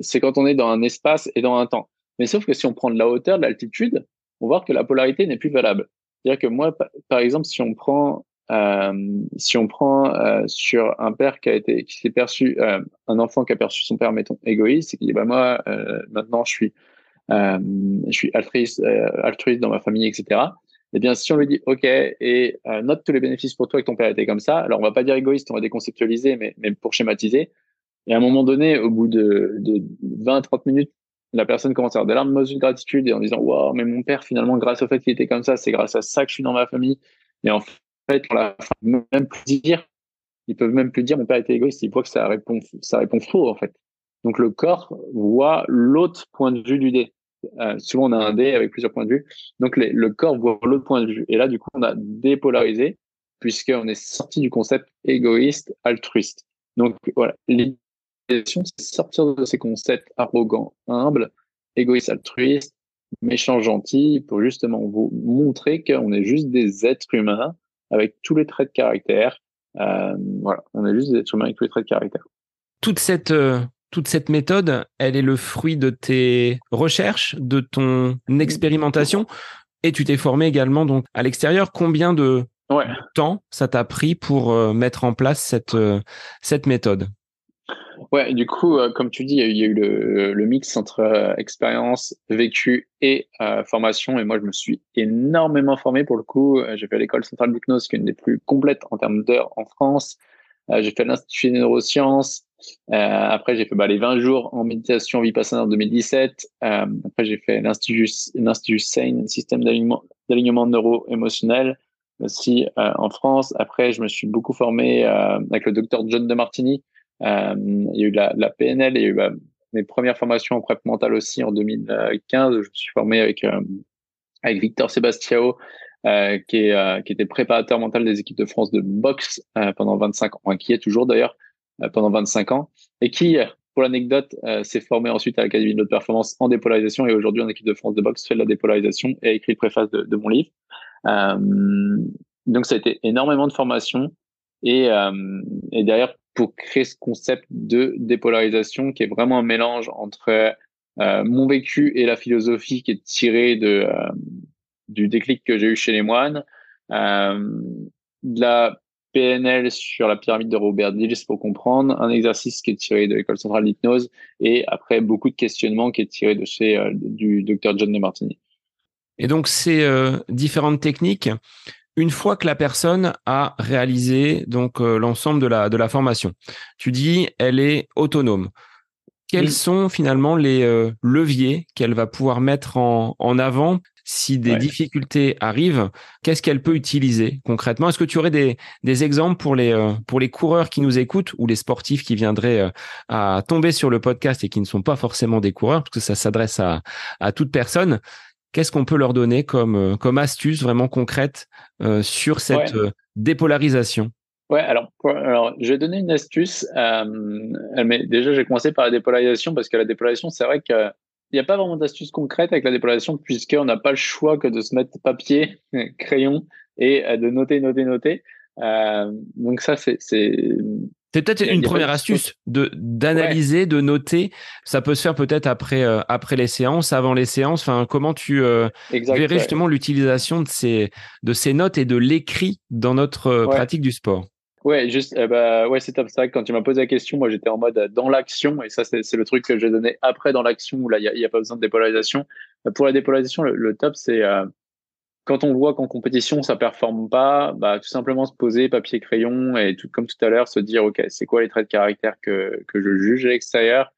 c'est quand on est dans un espace et dans un temps. Mais sauf que si on prend de la hauteur, de l'altitude, on voit que la polarité n'est plus valable. C'est-à-dire que moi, par exemple, si on prend euh, si on prend euh, sur un père qui a été, qui s'est perçu, euh, un enfant qui a perçu son père, mettons, égoïste, et qui dit, bah moi, euh, maintenant, je suis, euh, je suis altruiste, altruiste dans ma famille, etc. Eh bien, si on lui dit, OK, et note tous les bénéfices pour toi que ton père était comme ça, alors on va pas dire égoïste, on va déconceptualiser, mais, mais pour schématiser. Et à un moment donné, au bout de, de 20, 30 minutes, la personne commence à avoir des larmes de gratitude et en disant, wow, mais mon père, finalement, grâce au fait qu'il était comme ça, c'est grâce à ça que je suis dans ma famille. Et en fait, même plus dire, ils peuvent même plus dire mon père était égoïste, ils voient que ça répond, ça répond faux en fait. Donc le corps voit l'autre point de vue du dé. Euh, souvent on a un dé avec plusieurs points de vue, donc le corps voit l'autre point de vue. Et là du coup on a dépolarisé puisqu'on est sorti du concept égoïste altruiste. Donc voilà, l'idée c'est sortir de ces concepts arrogants, humbles, égoïste altruiste, méchant gentil, pour justement vous montrer qu'on est juste des êtres humains avec tous les traits de caractère. Euh, voilà, on juste des êtres humains avec tous les traits de caractère. Toute cette euh, toute cette méthode, elle est le fruit de tes recherches, de ton expérimentation, et tu t'es formé également donc à l'extérieur. Combien de temps ça t'a pris pour euh, mettre en place cette cette méthode? Ouais, du coup, euh, comme tu dis, il y a eu le, mix entre euh, expérience, vécu et euh, formation. Et moi, je me suis énormément formé pour le coup. J'ai fait l'école centrale d'hypnose, qui est une des plus complètes en termes d'heures en France. j'ai fait l'Institut des neurosciences. après, j'ai fait bah, les 20 jours en méditation vipassana en 2017. après, j'ai fait l'Institut, l'Institut SANE, système d'alignement neuro-émotionnel aussi en France. Après, je me suis beaucoup formé avec le docteur John de Martini, euh, il y a eu la, la PNL, il y a eu bah, mes premières formations en prep mentale aussi en 2015. Je me suis formé avec euh, avec Victor Sebastiao, euh, qui, est, euh, qui était préparateur mental des équipes de France de boxe euh, pendant 25 ans, qui est toujours d'ailleurs pendant 25 ans, et qui, pour l'anecdote, s'est formé ensuite à l'Académie de performance en dépolarisation et aujourd'hui en équipe de France de boxe fait de la dépolarisation et a écrit le préface de, de mon livre. donc ça a été énormément de formation et, et derrière pour créer ce concept de dépolarisation qui est vraiment un mélange entre euh, mon vécu et la philosophie qui est tirée de, euh, du déclic que j'ai eu chez les moines, euh, de la PNL sur la pyramide de Robert Dills pour comprendre, un exercice qui est tiré de l'école centrale d'hypnose et après beaucoup de questionnements qui est tiré de chez du docteur John de Martini. Et donc ces différentes techniques, une fois que la personne a réalisé donc euh, l'ensemble de la de la formation. Tu dis elle est autonome. Quels sont finalement les euh, leviers qu'elle va pouvoir mettre en, en avant si des difficultés arrivent? Qu'est-ce qu'elle peut utiliser concrètement? Est-ce que tu aurais des, des exemples pour les euh, pour les coureurs qui nous écoutent ou les sportifs qui viendraient à tomber sur le podcast et qui ne sont pas forcément des coureurs? Parce que ça s'adresse à à toute personne qu'est-ce qu'on peut leur donner comme, euh, comme astuce vraiment concrète euh, sur cette euh, dépolarisation? Ouais, alors, alors je vais donner une astuce. mais déjà, j'ai commencé par la dépolarisation parce que la dépolarisation, c'est vrai qu'il n'y a pas vraiment d'astuce concrète avec la dépolarisation puisqu'on n'a pas le choix que de se mettre papier, (laughs) crayon et de noter, noter, noter. donc ça, c'est c'est peut-être une première astuce de d'analyser, de noter. Ça peut se faire peut-être après euh, après les séances, avant les séances. Enfin, comment tu euh, verrais justement l'utilisation de ces de ces notes et de l'écrit dans notre euh, pratique du sport. Ouais, juste, bah, ouais, c'est top. Ça, quand tu m'as posé la question, moi, j'étais en mode dans l'action, et ça, c'est le truc que j'ai donné après dans l'action où là, il n'y a, pas besoin de dépolarisation. Pour la dépolarisation, le, top, c'est quand on voit qu'en compétition ça performe pas, bah tout simplement se poser papier crayon et tout comme tout à l'heure se dire ok c'est quoi les traits de caractère que que je juge à l'extérieur?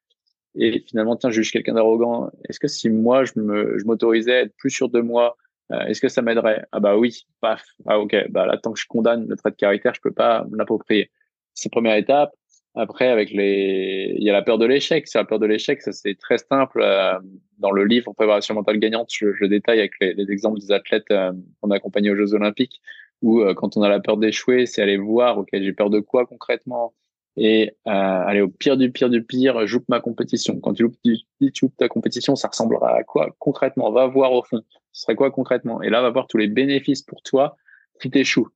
Et finalement tiens je juge quelqu'un d'arrogant. Est-ce que si moi je me je m'autorisais à être plus sûr de moi, euh, est-ce que ça m'aiderait? Ah bah oui, paf. Ah ok bah là tant que je condamne le trait de caractère je peux pas l'approprier. C'est première étape. Après, avec les, il y a la peur de l'échec. C'est la peur de l'échec, ça c'est très simple. Euh, dans le livre Préparation mentale gagnante, je, je détaille avec les, les, exemples des athlètes euh, qu'on a accompagnés aux Jeux Olympiques, où euh, quand on a la peur d'échouer, c'est aller voir, ok, j'ai peur de quoi concrètement, et aller au pire du pire du pire, joupe ma compétition. Quand tu loupes, tu, tu ta compétition, ça ressemblera à quoi concrètement? Va voir au fond. Ce serait quoi concrètement? Et là, va voir tous les bénéfices pour toi si t'échoues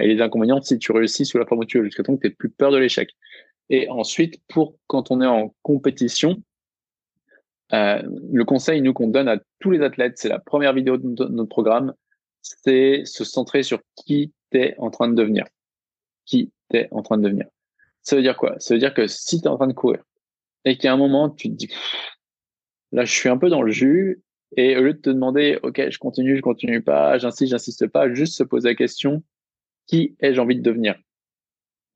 et les inconvénients si tu réussis sous la forme où tu veux, jusqu'à temps que tu plus peur de l'échec. Et ensuite, pour quand on est en compétition, euh, le conseil nous qu'on donne à tous les athlètes, c'est la première vidéo de notre programme, c'est se centrer sur qui t'es en train de devenir. Qui t'es en train de devenir. Ça veut dire quoi? Ça veut dire que si tu es en train de courir et qu'à un moment tu te dis là je suis un peu dans le jus et au lieu de te demander ok je continue je continue pas j'insiste j'insiste pas juste se poser la question qui ai-je envie de devenir?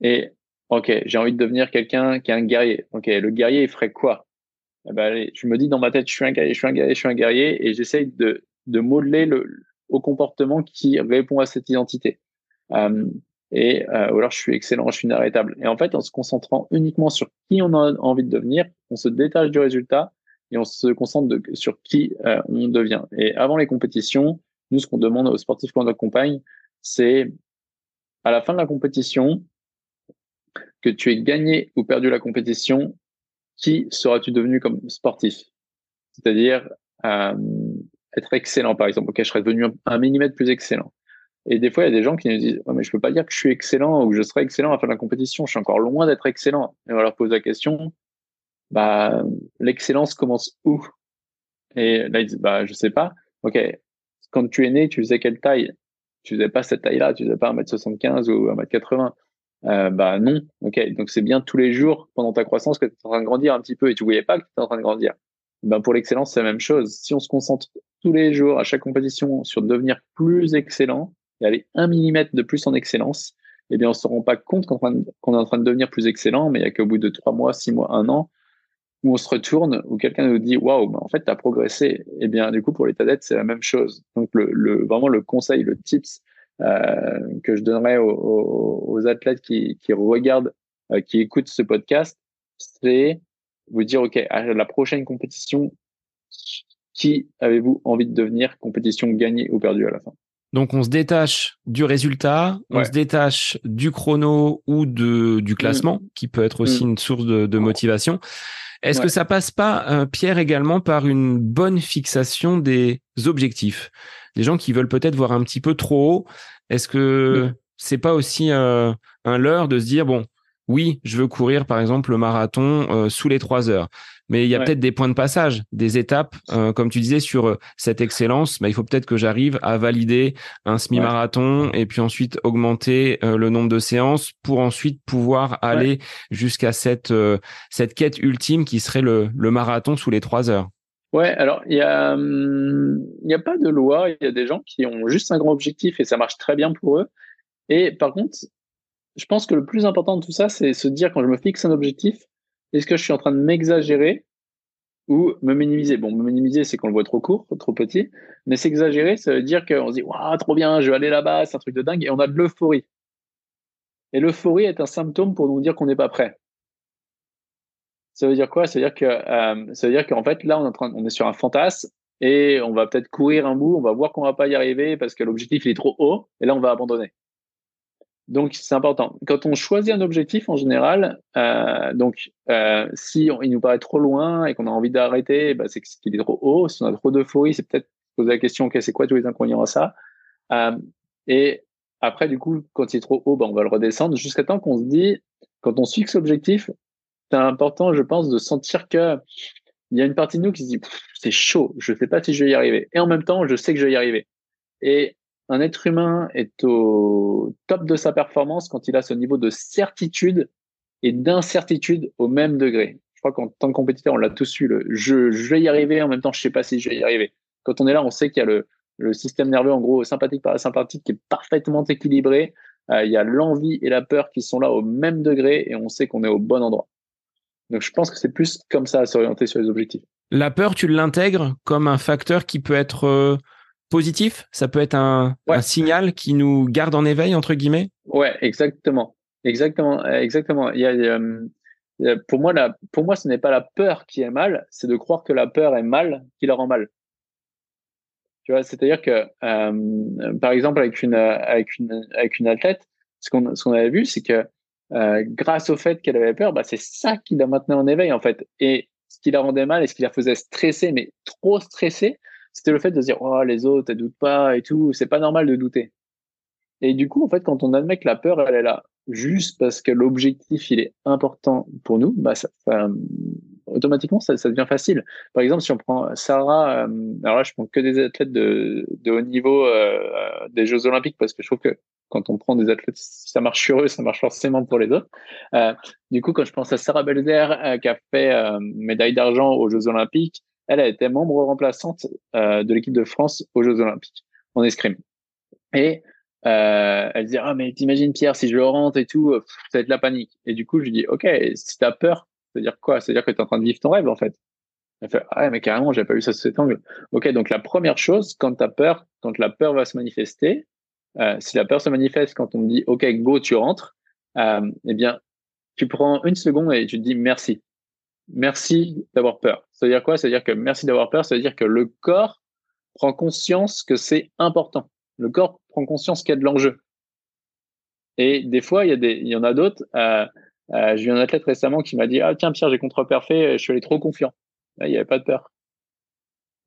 Et Ok, j'ai envie de devenir quelqu'un qui est un guerrier. Ok, le guerrier, il ferait quoi? Eh ben, allez, Je me dis dans ma tête, je suis un guerrier, je suis un guerrier, je suis un guerrier, et j'essaye de, de modeler le, au comportement qui répond à cette identité. Euh, et euh, ou alors je suis excellent, je suis inarrêtable. Et en fait, en se concentrant uniquement sur qui on a envie de devenir, on se détache du résultat et on se concentre sur qui euh, on devient. Et avant les compétitions, nous, ce qu'on demande aux sportifs qu'on accompagne, c'est à la fin de la compétition, que tu aies gagné ou perdu la compétition, qui seras-tu devenu comme sportif? C'est-à-dire euh, être excellent, par exemple. Ok, je serais devenu un, millimètre plus excellent. Et des fois, il y a des gens qui nous disent mais je peux pas dire que je suis excellent ou que je serai excellent à faire la compétition. Je suis encore loin d'être excellent. Et on leur poser la question bah, l'excellence commence où? Et là, ils disent bah, je sais pas. Ok, quand tu es né, tu faisais quelle taille? Tu faisais pas cette taille-là, tu faisais pas 1m75 ou 1m80. Euh, bah non, ok. Donc c'est bien tous les jours pendant ta croissance que tu es en train de grandir un petit peu et tu voyais pas que tu étais en train de grandir. Ben pour l'excellence, c'est la même chose. Si on se concentre tous les jours à chaque compétition sur devenir plus excellent et aller un millimètre de plus en excellence, eh bien on se rend pas compte qu'on est en train de devenir plus excellent, mais il y a qu'au bout de trois mois, six mois, un an, où on se retourne, où quelqu'un nous dit waouh, ben en fait tu as progressé. Eh bien du coup pour l'état d'être c'est la même chose. Donc le, le, vraiment le conseil, le tips que je donnerais aux, athlètes qui, regardent, euh, qui écoutent ce podcast, c'est vous dire, OK, à la prochaine compétition, qui avez-vous envie de devenir? Compétition gagnée ou perdue à la fin? Donc on se détache du résultat, on se détache du chrono ou de, du classement, mm. qui peut être aussi mm. une source de, motivation. Est-ce que ça passe pas, euh, Pierre, également par une bonne fixation des objectifs? Des gens qui veulent peut-être voir un petit peu trop haut. Est-ce que c'est pas aussi euh, un leurre de se dire bon, oui, je veux courir par exemple le marathon euh, sous les trois heures, mais il y a peut-être des points de passage, des étapes, euh, comme tu disais sur cette excellence. Bah, il faut peut-être que j'arrive à valider un semi-marathon et puis ensuite augmenter le nombre de séances pour ensuite pouvoir aller jusqu'à cette cette quête ultime qui serait le, le marathon sous les trois heures. Ouais, alors il y a, hum, y a pas de loi. Il y a des gens qui ont juste un grand objectif et ça marche très bien pour eux. Et par contre, je pense que le plus important de tout ça, c'est se dire quand je me fixe un objectif, est-ce que je suis en train de m'exagérer ou me minimiser? Bon, me minimiser, c'est qu'on le voit trop court, trop petit. Mais s'exagérer, ça veut dire qu'on se dit, waouh, trop bien, je vais aller là-bas, c'est un truc de dingue, et on a de l'euphorie. Et l'euphorie est un symptôme pour nous dire qu'on n'est pas prêt. Ça veut dire quoi? Ça veut dire que euh, ça veut dire qu'en fait là on est, en train, on est sur un fantasme et on va peut-être courir un bout, on va voir qu'on va pas y arriver parce que l'objectif il est trop haut et là on va abandonner. Donc c'est important. Quand on choisit un objectif en général, euh, donc euh, si il nous paraît trop loin et qu'on a envie d'arrêter, bah, c'est qu'il est trop haut. Si on a trop d'euphorie, c'est peut-être poser la question ok c'est quoi tous les inconvénients à ça? Et après du coup quand il est trop haut, bah, on va le redescendre jusqu'à temps qu'on se dit quand on se fixe l'objectif, c'est important, je pense, de sentir que il y a une partie de nous qui se dit c'est chaud, je sais pas si je vais y arriver. Et en même temps, je sais que je vais y arriver. Et un être humain est au top de sa performance quand il a ce niveau de certitude et d'incertitude au même degré. Je crois qu'en tant que compétiteur, on l'a tous eu. Le je, je, vais y arriver, en même temps, je sais pas si je vais y arriver. Quand on est là, on sait qu'il y a le, le système nerveux, en gros, sympathique parasympathique, qui est parfaitement équilibré. Euh, il y a l'envie et la peur qui sont là au même degré et on sait qu'on est au bon endroit. Donc je pense que c'est plus comme ça à s'orienter sur les objectifs. La peur, tu l'intègres comme un facteur qui peut être euh, positif? Ça peut être un, signal qui nous garde en éveil, entre guillemets? Ouais, exactement. Exactement. Exactement. Il y a, euh, pour, moi, la, pour moi, ce n'est pas la peur qui est mal, c'est de croire que la peur est mal qui la rend mal. Tu vois, c'est-à-dire que, euh, par exemple, avec une, avec une, avec une athlète, ce qu'on ce qu'on avait vu, c'est que euh, grâce au fait qu'elle avait peur, bah, c'est ça qui la maintenait en éveil en fait. Et ce qui la rendait mal et ce qui la faisait stresser, mais trop stresser, c'était le fait de se dire oh les autres elles doutent pas et tout, c'est pas normal de douter. Et du coup en fait quand on admet que la peur elle est là juste parce que l'objectif il est important pour nous, bah ça, automatiquement ça, devient facile. Par exemple si on prend Sarah, euh, alors là je prends que des athlètes de, haut niveau euh, des Jeux Olympiques parce que je trouve que quand on prend des athlètes, ça marche sur eux, ça marche forcément pour les autres. Euh, du coup, quand je pense à Sarah Belzer, euh, qui a fait euh, médaille d'argent aux Jeux Olympiques, elle a été membre remplaçante euh, de l'équipe de France aux Jeux Olympiques en escrime. Et elle dit ah mais t'imagines Pierre si je rentre et tout, ça va être la panique. Et du coup, je lui dis ok, si t'as peur, c'est à dire quoi? C'est à dire que t'es en train de vivre ton rêve en fait. Elle fait ah mais carrément, j'ai pas vu ça sous cet angle. Ok, donc la première chose, quand t'as peur, quand la peur va se manifester, euh, si la peur se manifeste quand on me dit OK, go, tu rentres, euh, eh bien, tu prends une seconde et tu te dis merci. Merci d'avoir peur. Ça veut dire quoi? Ça veut dire que merci d'avoir peur, ça veut dire que le corps prend conscience que c'est important. Le corps prend conscience qu'il y a de l'enjeu. Et des fois, il y, a des, il y en a d'autres. Euh, j'ai eu un athlète récemment qui m'a dit Ah, tiens, Pierre, j'ai contre-perfait, je suis allé trop confiant. il n'y avait pas de peur.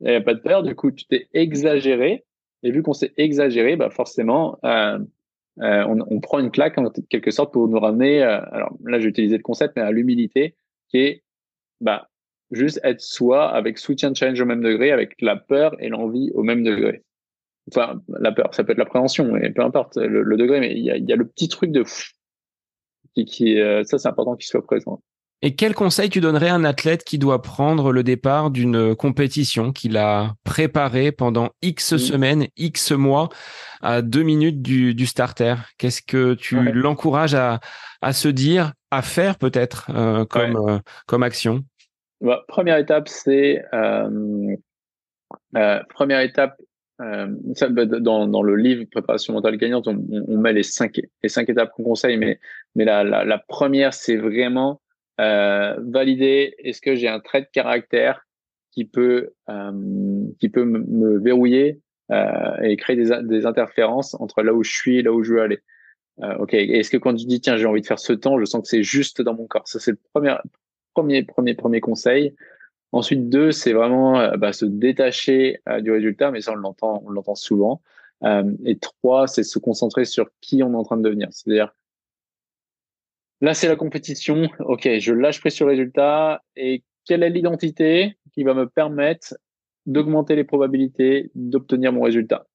Il n'y avait pas de peur, du coup, tu t'es exagéré et vu qu'on s'est exagéré, bah forcément, euh, euh, on, on, prend une claque en quelque sorte pour nous ramener. Euh, alors là, j'ai utilisé le concept, mais à l'humilité, qui est bah juste être soi avec soutien de challenge au même degré, avec la peur et l'envie au même degré. Enfin, la peur, ça peut être l'appréhension, et peu importe le, degré, mais il y a, y a, le petit truc de qui, qui ça c'est important qu'il soit présent. Et quel conseil tu donnerais à un athlète qui doit prendre le départ d'une compétition qu'il a préparée pendant X semaines, X mois, à deux minutes du, du starter? Qu'est-ce que tu l'encourages à, à se dire, à faire peut-être euh, comme, euh, comme action? Bah, Première étape, c'est euh, euh première étape. Ça, bah, dans, dans, le livre Préparation mentale gagnante, on, on, met les cinq, les cinq étapes qu'on conseille, mais, mais la, la, la première, c'est vraiment euh, valider est-ce que j'ai un trait de caractère qui peut euh, qui peut me, verrouiller euh, et créer des, des, interférences entre là où je suis et là où je veux aller? Euh, ok, est-ce que quand je dis tiens j'ai envie de faire ce temps, je sens que c'est juste dans mon corps? Ça c'est le premier premier premier premier conseil. Ensuite deux, c'est vraiment euh, bah, se détacher du résultat, mais ça on l'entend on l'entend souvent. et trois, c'est se concentrer sur qui on est en train de devenir. C'est-à-dire Là, c'est la compétition. OK, je lâche prise sur le résultat. Et quelle est l'identité qui va me permettre d'augmenter les probabilités d'obtenir mon résultat?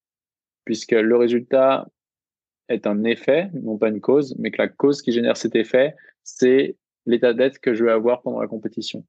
Puisque le résultat est un effet, non pas une cause, mais que la cause qui génère cet effet, c'est l'état d'être que je vais avoir pendant la compétition.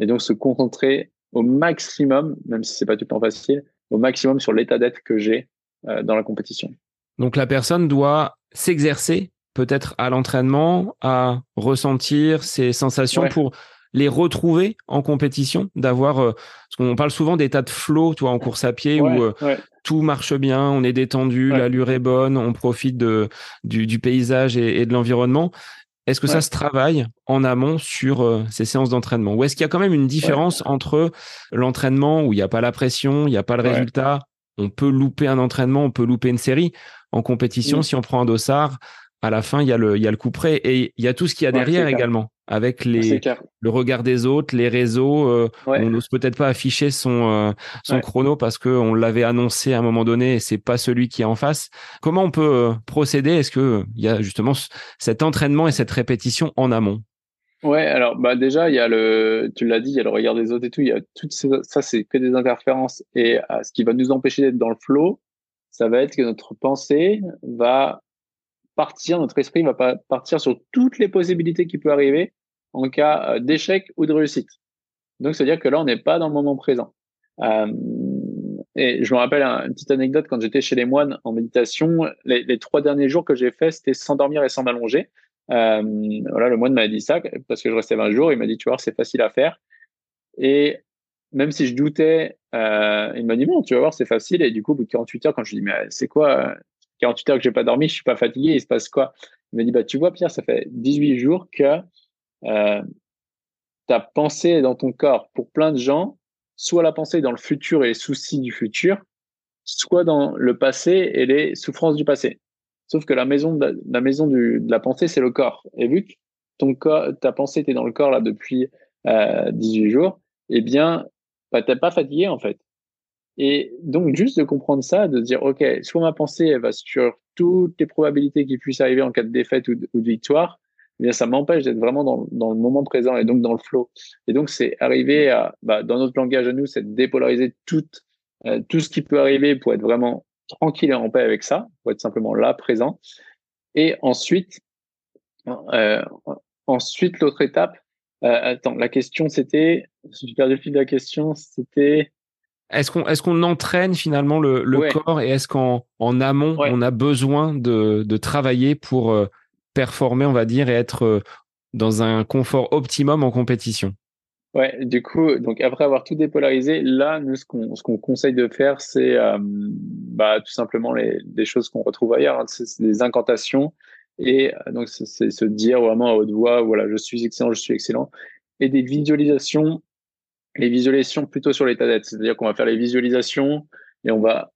Et donc se concentrer au maximum, même si c'est pas tout le temps facile, au maximum sur l'état d'être que j'ai euh, dans la compétition. Donc la personne doit s'exercer peut-être à l'entraînement, à ressentir ces sensations pour les retrouver en compétition, d'avoir, euh, parce qu'on parle souvent d'état de flow, toi, en course à pied, où euh, tout marche bien, on est détendu, l'allure est bonne, on profite de, du, paysage et, de l'environnement. Est-ce que ça se travaille en amont sur euh, ces séances d'entraînement? Ou est-ce qu'il y a quand même une différence entre l'entraînement où il n'y a pas la pression, il n'y a pas le résultat, on peut louper un entraînement, on peut louper une série. En compétition, si on prend un dossard, à la fin, il y a le, il y a le coup près et il y a tout ce qu'il y a derrière également, avec les, le regard des autres, les réseaux. Euh, on n'ose peut-être pas afficher son, euh, son chrono parce qu'on l'avait annoncé à un moment donné et c'est pas celui qui est en face. Comment on peut euh, procéder? Est-ce que il y a justement cet entraînement et cette répétition en amont? Ouais, alors bah déjà il y a le, tu l'as dit, il y a le regard des autres et tout. Il y a tout ça, c'est que des interférences et ce qui va nous empêcher d'être dans le flow, ça va être que notre pensée va partir, notre esprit va pas partir sur toutes les possibilités qui peuvent arriver en cas euh, d'échec ou de réussite. Donc, c'est-à-dire que là, on n'est pas dans le moment présent. Euh, et je me rappelle une petite anecdote quand j'étais chez les moines en méditation, les, trois derniers jours que j'ai fait, c'était s'endormir et s'en allonger. Euh, voilà, le moine m'a dit ça parce que je restais 20 jours. Il m'a dit, tu vois, c'est facile à faire. Et même si je doutais, il m'a dit, bon, tu vas voir, c'est facile. Et du coup, au bout de 48 heures, quand je lui dis, mais c'est quoi 48 heures que j'ai pas dormi, je suis pas fatigué, il se passe quoi? Il m'a dit, bah, tu vois, Pierre, ça fait 18 jours que euh, ta pensée est dans ton corps. Pour plein de gens, soit la pensée dans le futur et les soucis du futur, soit dans le passé et les souffrances du passé. Sauf que la maison de la, maison de la pensée, c'est le corps. Et vu que ton corps, ta pensée était dans le corps là depuis euh, 18 jours, eh bien, bah, t'es pas fatigué en fait. Et donc, juste de comprendre ça, de dire, OK, soit ma pensée, elle va sur toutes les probabilités qui puissent arriver en cas de défaite ou de, victoire, eh bien, ça m'empêche d'être vraiment dans, le moment présent et donc dans le flow. Et donc, c'est arriver à, bah, dans notre langage à nous, c'est de dépolariser tout, euh, tout ce qui peut arriver pour être vraiment tranquille et en paix avec ça, pour être simplement là, présent. Et ensuite, euh, ensuite, l'autre étape, euh, attends, la question c'était, j'ai perdu le fil de la question, c'était, est-ce qu'on qu'on entraîne finalement le, le corps et est-ce qu'en en amont on a besoin de, de travailler pour euh, performer, on va dire, et être euh, dans un confort optimum en compétition? Ouais, du coup, donc après avoir tout dépolarisé, là, nous, ce qu'on conseille de faire, c'est euh, bah, tout simplement les, des choses qu'on retrouve ailleurs, hein, c'est des incantations et donc c'est se dire vraiment à haute voix, voilà, je suis excellent, je suis excellent, et des visualisations les visualisations plutôt sur l'état d'être. C'est-à-dire qu'on va faire les visualisations et on va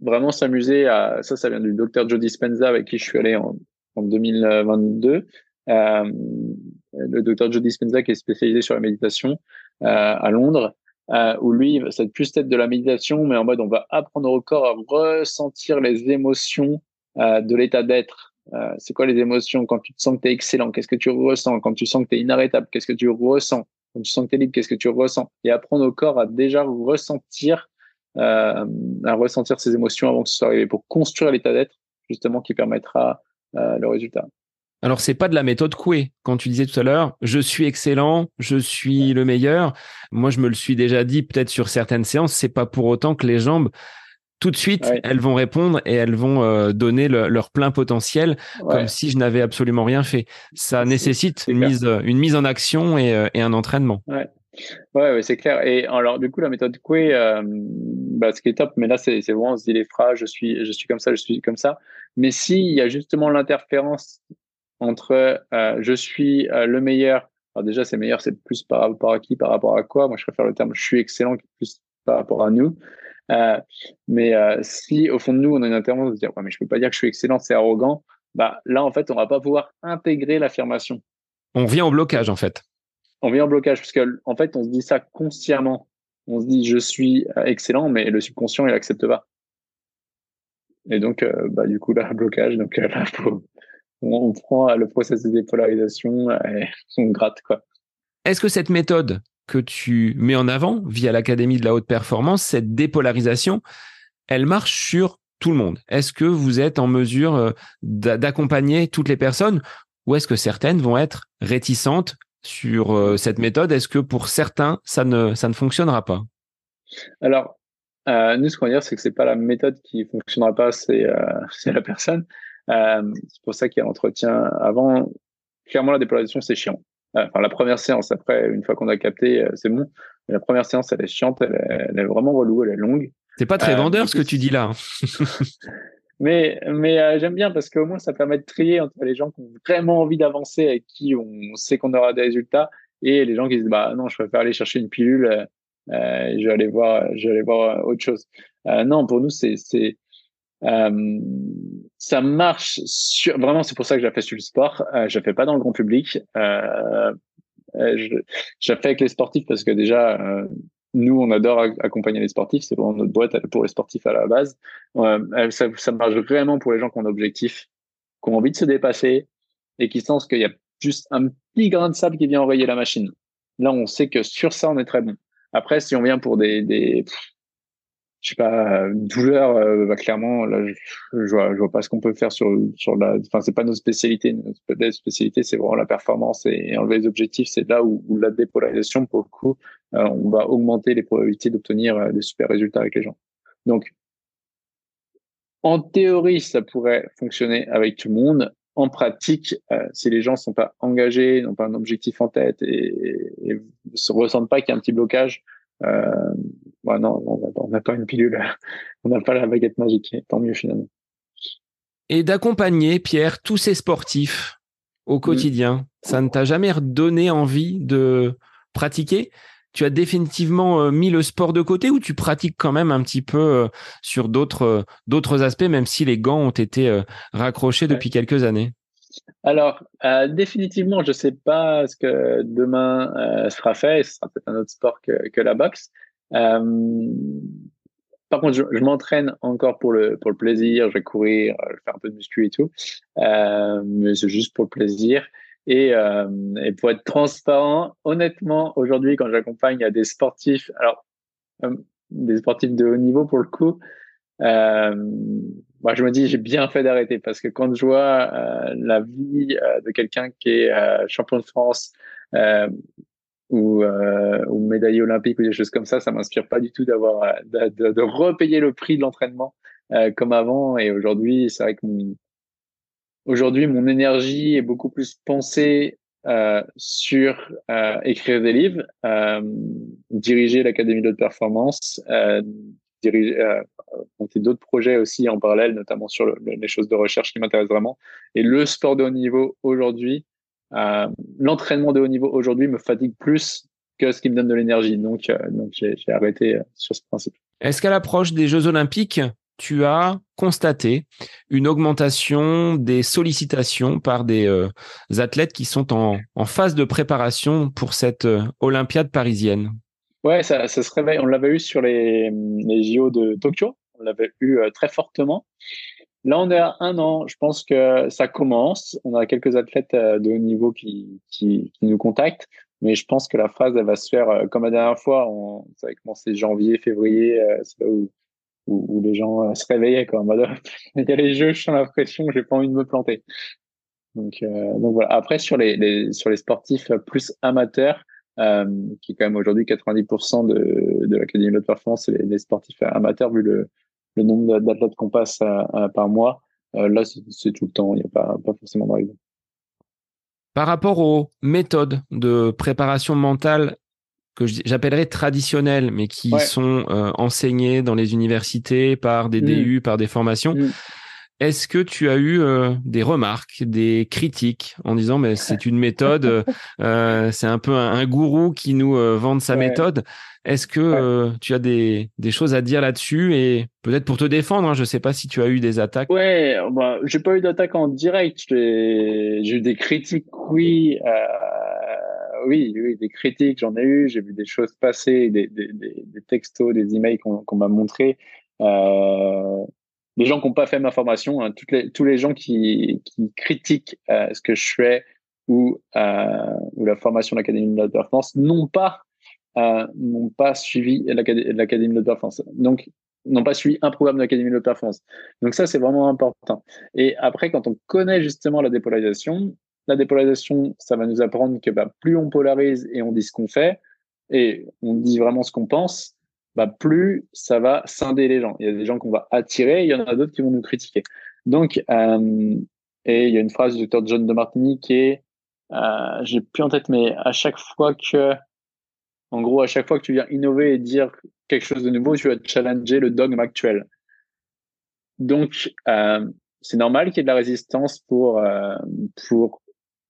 vraiment s'amuser à, ça, ça vient du docteur Joe Dispenza avec qui je suis allé en, en 2022. Euh, le docteur Joe Dispenza qui est spécialisé sur la méditation euh, à Londres, euh, où lui, ça va plus être de la méditation, mais en mode on va apprendre au corps à ressentir les émotions euh, de l'état d'être. Euh, c'est quoi les émotions? Quand tu te sens que tu es excellent Qu'est-ce que tu ressens? Quand tu sens que tu es inarrêtable Qu'est-ce que tu ressens? Quand tu sens que tu libre, qu'est-ce que tu ressens? Et apprendre au corps à déjà ressentir, euh, à ressentir ses émotions avant que ce soit arrivé pour construire l'état d'être, justement, qui permettra euh, le résultat. Alors, c'est pas de la méthode Coué. Quand tu disais tout à l'heure, je suis excellent, je suis le meilleur. Moi, je me le suis déjà dit peut-être sur certaines séances. C'est pas pour autant que les jambes, tout de suite, elles vont répondre et elles vont euh, donner leur plein potentiel, comme si je n'avais absolument rien fait. Ça nécessite une mise, une mise en action et, euh, et un entraînement. Ouais. Ouais, c'est clair. Et alors, du coup, la méthode Coué, euh, bah, ce qui est top, mais là, c'est vraiment, on se dit les phrases, je suis, je suis comme ça, je suis comme ça. Mais s'il y a justement l'interférence entre euh, je suis euh, le meilleur. Alors déjà, c'est meilleur, c'est plus par rapport à qui, par rapport à quoi? Moi, je préfère le terme je suis excellent plus par rapport à nous. Euh, mais euh, si au fond de nous, on a une intervention de dire ouais, mais je peux pas dire que je suis excellent, c'est arrogant. Bah là, en fait, on va pas pouvoir intégrer l'affirmation. On vient en blocage, en fait. On vient en blocage parce que en fait, on se dit ça consciemment. On se dit je suis excellent, mais le subconscient il accepte pas. Et donc, bah du coup là, (laughs) blocage. Donc là, faut, on, prend le processus de dépolarisation et on gratte quoi. Est-ce que cette méthode que tu mets en avant via l'Académie de la haute performance, cette dépolarisation, elle marche sur tout le monde Est-ce que vous êtes en mesure euh, d'accompagner toutes les personnes ou est-ce que certaines vont être réticentes sur euh, cette méthode? Est-ce que pour certains, ça ne, ça ne fonctionnera pas? Alors, euh, nous, ce qu'on va dire, c'est que c'est pas la méthode qui fonctionnera pas, c'est (laughs) la personne. C'est pour ça qu'il y a l'entretien avant. Clairement, la dépolarisation, c'est chiant. Euh, enfin, la première séance, après, une fois qu'on a capté, euh, c'est bon. Mais la première séance, elle est chiante, elle est, elle est vraiment relou, elle est longue. C'est pas très vendeur ce que tu dis là. (laughs) mais mais j'aime bien parce qu'au moins ça permet de trier entre les gens qui ont vraiment envie d'avancer et qui on sait qu'on aura des résultats et les gens qui disent bah non je préfère aller chercher une pilule euh, je vais aller voir je vais aller voir autre chose euh, non pour nous c'est c'est euh, ça marche sur vraiment c'est pour ça que j'ai fait sur le sport. Euh, je fais pas dans le grand public. Euh, euh je, je fais avec les sportifs parce que déjà euh, nous on adore accompagner les sportifs. C'est vraiment notre boîte pour les sportifs à la base. Ça, ça marche vraiment pour les gens qui ont un objectif qui ont envie de se dépasser et qui sentent qu'il y a juste un petit grain de sable qui vient enrayer la machine. Là on sait que sur ça on est très bon. Après si on vient pour des, des je sais pas, douleur, euh, bah, clairement, là, je, je, vois, je vois pas ce qu'on peut faire sur, sur la, enfin, c'est pas nos spécialités. Notre spécialité, c'est vraiment la performance et, enlever les objectifs. C'est là où, la dépolarisation, pour le coup, euh, on va augmenter les probabilités d'obtenir euh, des super résultats avec les gens. Donc, en théorie, ça pourrait fonctionner avec tout le monde. En pratique, si les gens sont pas engagés, n'ont pas un objectif en tête et, se ressentent pas qu'il y a un petit blocage, euh, bah non, on n'a pas une pilule, (laughs) on n'a pas la baguette magique, tant mieux finalement. Et d'accompagner, Pierre, tous ces sportifs au mmh. quotidien, ça ne t'a jamais redonné envie de pratiquer? Tu as définitivement euh, mis le sport de côté ou tu pratiques quand même un petit peu euh, sur d'autres euh, d'autres aspects, même si les gants ont été raccrochés depuis quelques années? Alors, euh, définitivement, je ne sais pas ce que demain euh, sera fait. Ce sera peut-être un autre sport que, la boxe. Euh, par contre, je, m'entraîne encore pour le plaisir. Je vais courir, faire un peu de muscu et tout, mais c'est juste pour le plaisir. Et, pour être transparent, honnêtement, aujourd'hui, quand j'accompagne des sportifs, alors des sportifs de haut niveau pour le coup, moi, je me dis, j'ai bien fait d'arrêter parce que quand je vois euh, la vie euh, de quelqu'un qui est euh, champion de France euh, ou, ou médaillé olympique ou des choses comme ça, ça m'inspire pas du tout d'avoir de, de, repayer le prix de l'entraînement comme avant. Et aujourd'hui, c'est vrai que mon, aujourd'hui, mon énergie est beaucoup plus pensée sur écrire des livres, diriger l'académie de performance, diriger, euh, monter d'autres projets aussi en parallèle, notamment sur les choses de recherche qui m'intéressent vraiment. Et le sport de haut niveau aujourd'hui, euh, l'entraînement de haut niveau aujourd'hui me fatigue plus que ce qui me donne de l'énergie. Donc, euh, j'ai arrêté sur ce principe. Est-ce qu'à l'approche des Jeux Olympiques, tu as constaté une augmentation des sollicitations par des athlètes qui sont en, phase de préparation pour cette Olympiade parisienne? Ouais, ça, se réveille. On l'avait eu sur les, les JO de Tokyo. On l'avait eu euh, très fortement. Là, on est à un an. Je pense que ça commence. On a quelques athlètes euh, de haut niveau qui, qui, nous contactent. Mais je pense que la phase, elle va se faire euh, comme la dernière fois. Ça va commencer janvier, février. C'est là où, où, les gens se réveillaient. (laughs) Il y a les jeux, je sens la pression, j'ai pas envie de me planter. Donc, voilà. Après sur les, sur les sportifs plus amateurs, qui est quand même aujourd'hui 90% de, de l'académie de performance, les, les sportifs amateurs vu le, le nombre d'athlètes qu'on passe par mois. là, c'est tout le temps. Il n'y a pas, pas forcément règle. Par rapport aux méthodes de préparation mentale que j'appellerais traditionnelles, mais qui sont euh, enseignées dans les universités par des mmh. DU, par des formations, mmh. Est-ce que tu as eu euh, des remarques, des critiques en disant mais c'est une méthode, euh, (laughs) c'est un peu un, gourou qui nous euh, vend sa méthode. Est-ce que tu as des, des, choses à dire là-dessus et peut-être pour te défendre, hein, je ne sais pas si tu as eu des attaques. Ouais, bah, j'ai pas eu d'attaque en direct. J'ai eu des critiques, oui, oui, oui, des critiques, j'en ai eu. J'ai vu des choses passer, des, des, des textos, des emails qu'on m'a montrés. Euh, les gens qui n'ont pas fait ma formation, hein, tous les gens qui, critiquent euh, ce que je fais ou, euh, ou la formation de l'Académie de la performance n'ont pas euh, n'ont pas suivi l'Académie de performance. Donc, n'ont pas suivi un programme de l'Académie de la performance. Donc ça, c'est vraiment important. Et après, quand on connaît justement la dépolarisation, la dépolarisation, ça va nous apprendre que bah, plus on polarise et on dit ce qu'on fait, et on dit vraiment ce qu'on pense, bah, plus ça va scinder les gens. Il y a des gens qu'on va attirer, il y en a d'autres qui vont nous critiquer. Donc, euh, et il y a une phrase du docteur John de Martini qui est, euh, j'ai plus en tête, mais à chaque fois que, en gros, à chaque fois que tu viens innover et dire quelque chose de nouveau, tu vas challenger le dogme actuel. Donc, euh, c'est normal qu'il y ait de la résistance pour euh, pour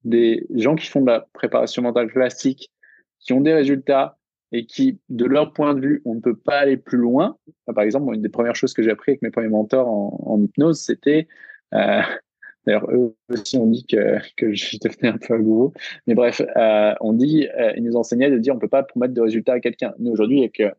des gens qui font de la préparation mentale classique, qui ont des résultats, et qui, de leur point de vue, on ne peut pas aller plus loin. Par exemple, une des premières choses que j'ai appris avec mes premiers mentors en, hypnose, c'était, euh, (laughs) d'ailleurs, eux aussi ont dit que, que je devenais un peu un gourou, mais bref, euh, on dit, euh, ils nous enseignaient de dire on peut pas promettre de résultats à quelqu'un. Nous, aujourd'hui, avec, euh,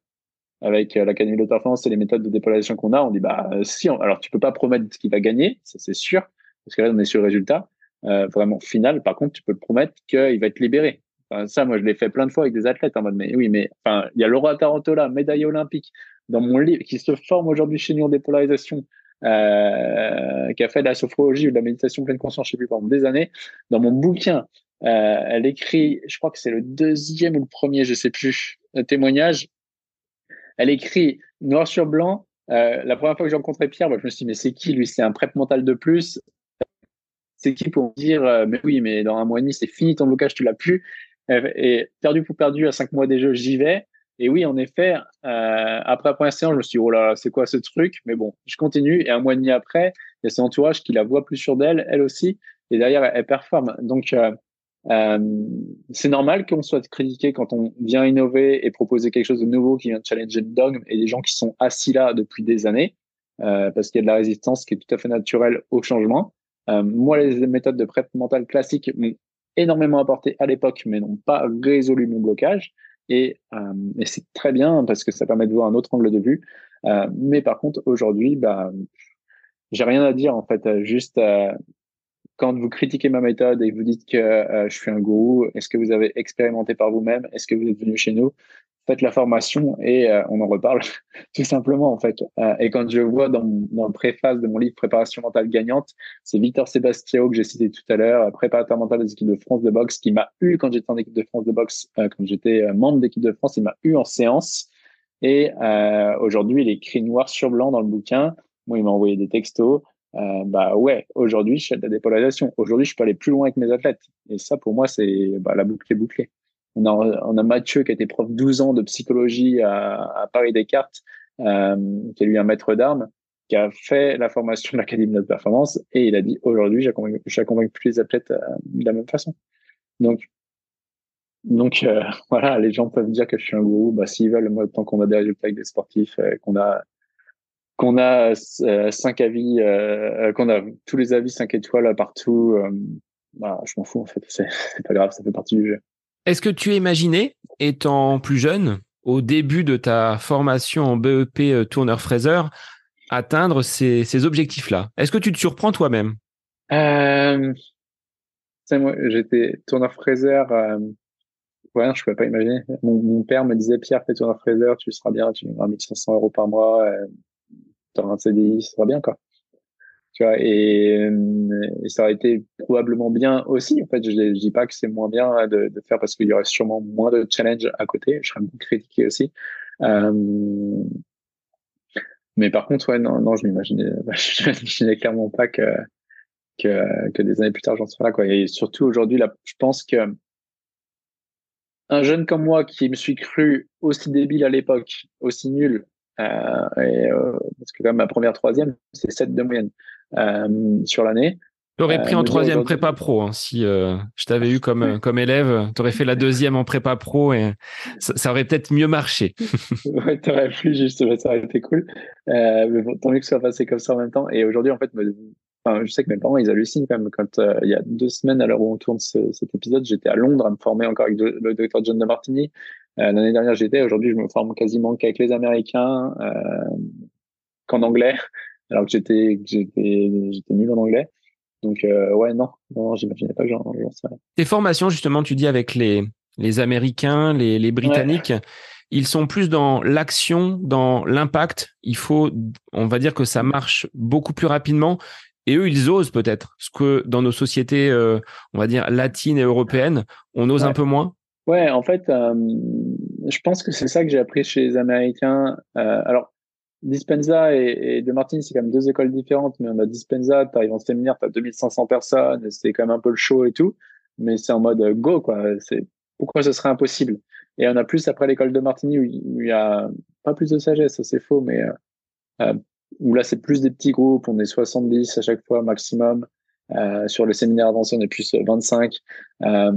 avec l'Académie de performance et les méthodes de dépolarisation qu'on a, on dit, bah, si, alors tu peux pas promettre ce qu'il va gagner, ça c'est sûr, parce que là, on est sur le résultat, vraiment final. Par contre, tu peux promettre qu'il va être libéré ça, moi, je l'ai fait plein de fois avec des athlètes en mode, mais oui, mais il y a Laura Tarantola, médaille olympique, dans mon livre, qui se forme aujourd'hui chez nous dépolarisation, euh, qui a fait de la sophrologie ou de la méditation pleine conscience, je sais plus, pendant des années. Dans mon bouquin, euh, elle écrit, je crois que c'est le deuxième ou le premier, je sais plus, témoignage. Elle écrit noir sur blanc. Euh, la première fois que j'ai rencontré Pierre, bah, je me suis dit, mais c'est qui lui? C'est un prep mental de plus. C'est qui pour dire, euh, mais oui, mais dans un mois et demi, c'est fini ton blocage, tu l'as plus. Euh, et perdu pour perdu à cinq mois des jeux, j'y vais. Et oui, en effet, euh, après la première séance, je me suis dit, oh là, c'est quoi ce truc? Mais bon, je continue. Et un mois et demi après, il y a son entourage qui la voit plus sûre d'elle, elle aussi. Et derrière, elle, performe. Donc, euh, euh, c'est normal qu'on soit critiqué quand on vient innover et proposer quelque chose de nouveau qui vient challenger le dogme et des gens qui sont assis là depuis des années, euh, parce qu'il y a de la résistance qui est tout à fait naturelle au changement. Euh, moi, les méthodes de prête mentale classiques énormément apporté à l'époque, mais n'ont pas résolu mon blocage. Et, euh, et c'est très bien parce que ça permet de voir un autre angle de vue. Euh, mais par contre, aujourd'hui, bah, j'ai rien à dire en fait. Juste euh, quand vous critiquez ma méthode et que vous dites que je suis un gourou, est-ce que vous avez expérimenté par vous-même? Est-ce que vous êtes venu chez nous? Faites la formation et euh, on en reparle (laughs) tout simplement en fait. Euh, et quand je vois dans, dans le préface de mon livre Préparation mentale gagnante, c'est Victor Sébastien que j'ai cité tout à l'heure, préparateur mental des équipes de France de boxe, qui m'a eu quand j'étais en équipe de France de boxe, euh, quand j'étais membre d'équipe de France, il m'a eu en séance. Et aujourd'hui, il écrit noir sur blanc dans le bouquin. Moi, il m'a envoyé des textos. bah ouais, aujourd'hui, je fais de la dépolarisation. Aujourd'hui, je peux aller plus loin avec mes athlètes. Et ça, pour moi, c'est bah, la boucle est bouclée. On a, on a Mathieu qui a été prof 12 ans de psychologie à, à Paris Descartes, euh, qui est lui un maître d'armes, qui a fait la formation de l'Académie de la performance et il a dit aujourd'hui, j'accompagne plus les athlètes euh, de la même façon. Donc, donc euh, (laughs) voilà, les gens peuvent dire que je suis un gourou. Bah, s'ils veulent, moi, tant qu'on a des résultats avec des sportifs, euh, qu'on a qu'on a cinq avis, qu'on a tous les avis cinq étoiles partout, bah, je m'en fous en fait. (laughs) C'est pas grave, ça fait partie du jeu. Est-ce que tu imaginé, étant plus jeune, au début de ta formation en BEP euh, tourneur-fraiseur, atteindre ces, objectifs-là? Est-ce que tu te surprends toi-même? Euh, j'étais tourneur-fraiseur. Euh, je ne pouvais pas imaginer. Mon, père me disait Pierre, fais tourneur-fraiseur, tu seras bien, tu gagneras 1500 euros par mois, tu auras un CDI, ça sera bien, quoi. Tu vois, et, ça aurait été probablement bien aussi. En fait, je, ne dis pas que c'est moins bien de, faire parce qu'il y aurait sûrement moins de challenges à côté. Je serais critiqué aussi. Euh, mais par contre, ouais, non, non, je m'imaginais, (laughs) je clairement pas que, que, que des années plus tard, j'en serais là, quoi. Et surtout aujourd'hui, là, je pense que un jeune comme moi qui me suis cru aussi débile à l'époque, aussi nul, euh, et, euh, parce que quand même ma première troisième, c'est 7 de moyenne euh, sur l'année. Tu aurais pris en troisième prépa pro. Hein, si euh, je t'avais eu comme, (laughs) comme élève, tu aurais fait la deuxième en prépa pro et ça, aurait peut-être mieux marché. (laughs) ouais, tu aurais pu, juste, ça aurait été cool. Euh, mais bon, tant mieux que ça soit passé comme ça en même temps. Et aujourd'hui, en fait, me, enfin, je sais que mes parents, ils hallucinent quand même. Quand euh, il y a deux semaines, à l'heure où on tourne ce, cet épisode, j'étais à Londres à me former encore avec le docteur John de Martini. Euh, l'année dernière, j'étais. Aujourd'hui, je me forme quasiment qu'avec les Américains, qu'en anglais, alors que j'étais j'étais j'étais nul en anglais. Donc, euh, ouais, non, non, j'imaginais pas que j'en sais Tes formations, justement, tu dis avec les, les Américains, les, les Britanniques, ils sont plus dans l'action, dans l'impact. Il faut, on va dire que ça marche beaucoup plus rapidement. Et eux, ils osent peut-être. Ce que dans nos sociétés, euh, on va dire, latines et européennes, on ose un peu moins. Ouais, en fait, euh, je pense que c'est ça que j'ai appris chez les Américains. Euh, alors, Dispenza et, De Martin, c'est quand même deux écoles différentes, mais on a Dispenza, tu arrives en séminaire, tu as 2500 personnes, c'est quand même un peu le show et tout, mais c'est en mode euh, go, quoi. C'est pourquoi ce serait impossible? Et on a plus après l'école de Martini où il y a pas plus de sagesse, c'est faux, mais euh, euh, où là c'est plus des petits groupes, on est 70 à chaque fois maximum. Euh, sur le séminaire avancé, on est plus 25. Euh,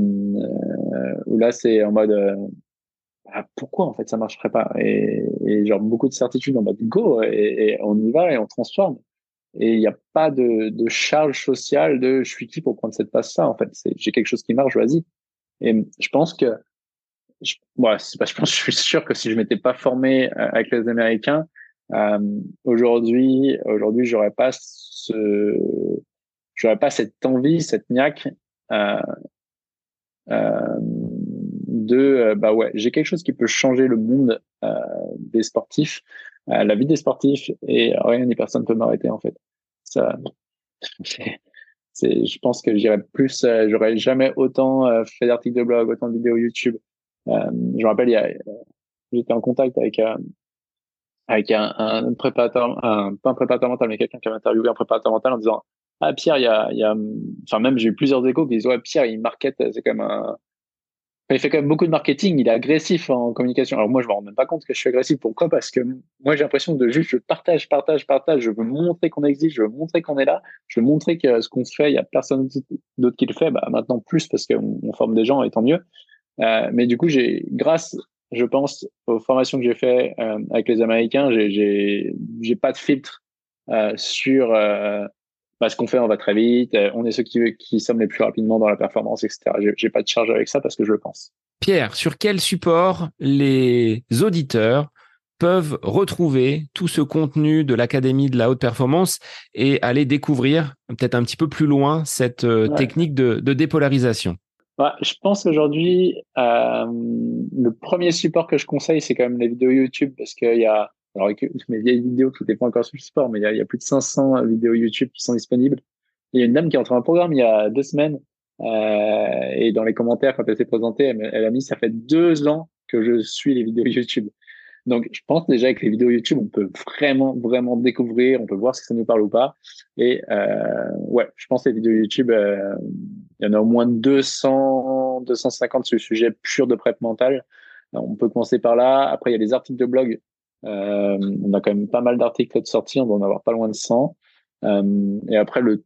où là c'est en mode ah, pourquoi en fait ça marcherait pas? Et, et, genre beaucoup de certitude en mode go et, on y va et on transforme. Et il n'y a pas de, de, charge sociale de je suis qui pour prendre cette passe ça en fait. C'est j'ai quelque chose qui marche vas-y. Et je pense que je, ouais, c'est pas, je pense (laughs) je suis sûr que si je m'étais pas formé euh, avec les Américains euh, aujourd'hui aujourd'hui j'aurais pas ce j'aurais pas cette envie cette niaque euh, euh, euh, bah ouais, j'ai quelque chose qui peut changer le monde euh, des sportifs, euh, la vie des sportifs, et rien ni personne peut m'arrêter en fait. Ça, (laughs) c'est, je pense que j'irais plus, j'aurais jamais autant fait d'articles de blog, autant de vidéos YouTube. je me rappelle, il y a, j'étais en contact avec avec un, un préparateur, un, pas un préparateur mental, mais quelqu'un qui avait interviewé un préparateur mental en disant ah Pierre, il y a, il y a, enfin même j'ai eu plusieurs échos qui disent ouais Pierre, il market, c'est comme un il fait quand même beaucoup de marketing, il est agressif en communication. Alors moi, je me rends même pas compte que je suis agressif. Pourquoi? Parce que moi, j'ai l'impression de juste, je partage, partage, partage. Je veux montrer qu'on existe, je veux montrer qu'on est là, je veux montrer que ce qu'on fait, il y a personne d'autre qui le fait. Bah, maintenant plus parce qu'on forme des gens et tant mieux. Euh, mais du coup, j'ai, grâce, je pense, aux formations que j'ai fait euh, avec les Américains, j'ai, j'ai, j'ai pas de filtre euh, sur euh, bah, ce qu'on fait, on va très vite, euh, on est ceux qui, qui sommes les plus rapidement dans la performance, etc. J'ai pas de charge avec ça parce que je le pense. Pierre, sur quel support les auditeurs peuvent retrouver tout ce contenu de l'Académie de la haute performance et aller découvrir peut-être un petit peu plus loin cette euh, technique de, de dépolarisation? Bah, Je pense qu'aujourd'hui, euh, le premier support que je conseille, c'est quand même les vidéos YouTube parce qu'il y a alors avec mes vieilles vidéos qui n'étaient pas encore sur le sport, mais il y, a, plus de 500 vidéos YouTube qui sont disponibles. Il y a une dame qui est entrée dans le programme il y a deux semaines euh, et dans les commentaires quand elle s'est présentée, elle, a mis ça fait deux ans que je suis les vidéos YouTube. Donc je pense déjà que les vidéos YouTube, on peut vraiment vraiment découvrir, on peut voir si ça nous parle ou pas. Et euh, ouais, je pense que les vidéos YouTube, euh, il y en a au moins 200, 250 sur le sujet pur de prep mentale. On peut commencer par là. Après, il y a les articles de blog euh, on a quand même pas mal d'articles de sortie, on doit en avoir pas loin de 100. Euh, et après, le,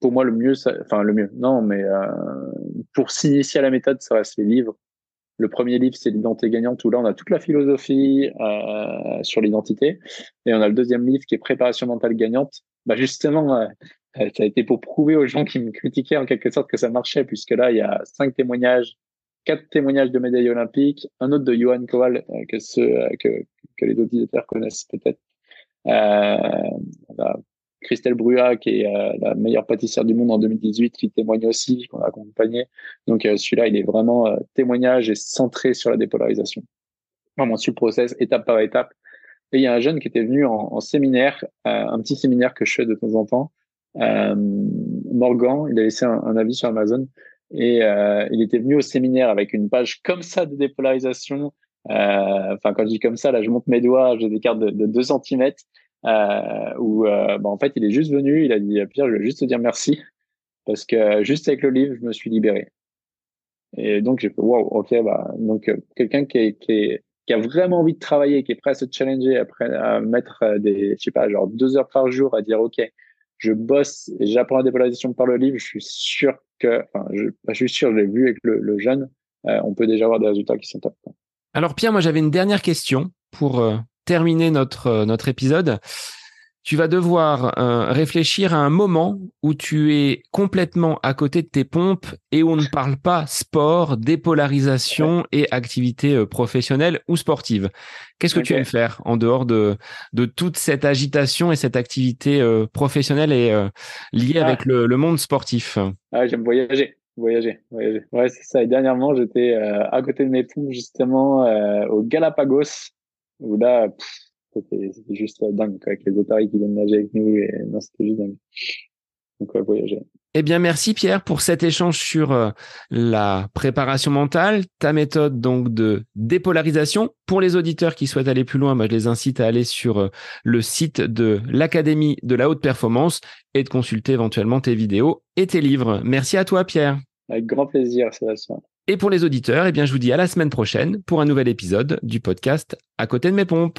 pour moi, le mieux, ça, enfin le mieux, non, mais euh, pour s'initier à la méthode, ça reste les livres. Le premier livre, c'est l'identité gagnante, où là, on a toute la philosophie euh, sur l'identité. Et on a le deuxième livre qui est préparation mentale gagnante. Bah justement, euh, ça a été pour prouver aux gens qui me critiquaient en quelque sorte que ça marchait, puisque là, il y a cinq témoignages quatre témoignages de médailles olympiques, un autre de Johan Kowal euh, que, ceux, euh, que, que les auditeurs connaissent peut-être. Euh, Christelle Brua, qui est la meilleure pâtissière du monde en 2018, qui témoigne aussi, qu'on a accompagné. Donc celui-là, il est vraiment témoignage et centré sur la dépolarisation. Vraiment sur le process, étape par étape. Et il y a un jeune qui était venu en, en séminaire, un petit séminaire que je fais de temps en temps, Morgan, il a laissé un, avis sur Amazon et il était venu au séminaire avec une page comme ça de dépolarisation. Enfin, quand je dis comme ça, là, je monte mes doigts, j'ai des cartes de, de 2 cm. Euh, où bah, en fait il est juste venu, il a dit Pierre, je veux juste te dire merci parce que juste avec le livre, je me suis libéré. Et donc j'ai fait waouh, ok, bah donc quelqu'un qui qui qui a vraiment envie de travailler, qui est prêt à se challenger, après à mettre euh, des, je sais pas, genre deux heures par jour à dire, OK, je bosse et j'apprends la dépolarisation par le livre, je suis sûr que, enfin, je, suis sûr, je l'ai vu avec le, jeune, euh, on peut déjà avoir des résultats qui sont top. Alors Pierre, moi j'avais une dernière question pour euh, terminer notre, notre épisode tu vas devoir euh, réfléchir à un moment où tu es complètement à côté de tes pompes et où on ne parle pas sport, dépolarisation et activité euh, professionnelle ou sportive. Qu'est-ce que tu aimes faire en dehors de, de toute cette agitation et cette activité euh, professionnelle et liée ah. avec le, le, monde sportif? Ah, J'aime voyager. Voyager, voyager. Ouais, c'est ça. Et dernièrement, j'étais à côté de mes pompes, justement, au Galapagos, où là, c'était juste dingue, quoi, avec les otaries qui viennent nager avec nous. Et, non, c'était juste dingue. Donc, ouais, voyager. Eh bien, merci Pierre pour cet échange sur euh, la préparation mentale, ta méthode donc de dépolarisation. Pour les auditeurs qui souhaitent aller plus loin, bah, je les incite à aller sur euh, le site de l'Académie de la haute performance et de consulter éventuellement tes vidéos et tes livres. Merci à toi Pierre. Avec grand plaisir, Sébastien. Et pour les auditeurs, eh bien, je vous dis à la semaine prochaine pour un nouvel épisode du podcast À côté de mes pompes.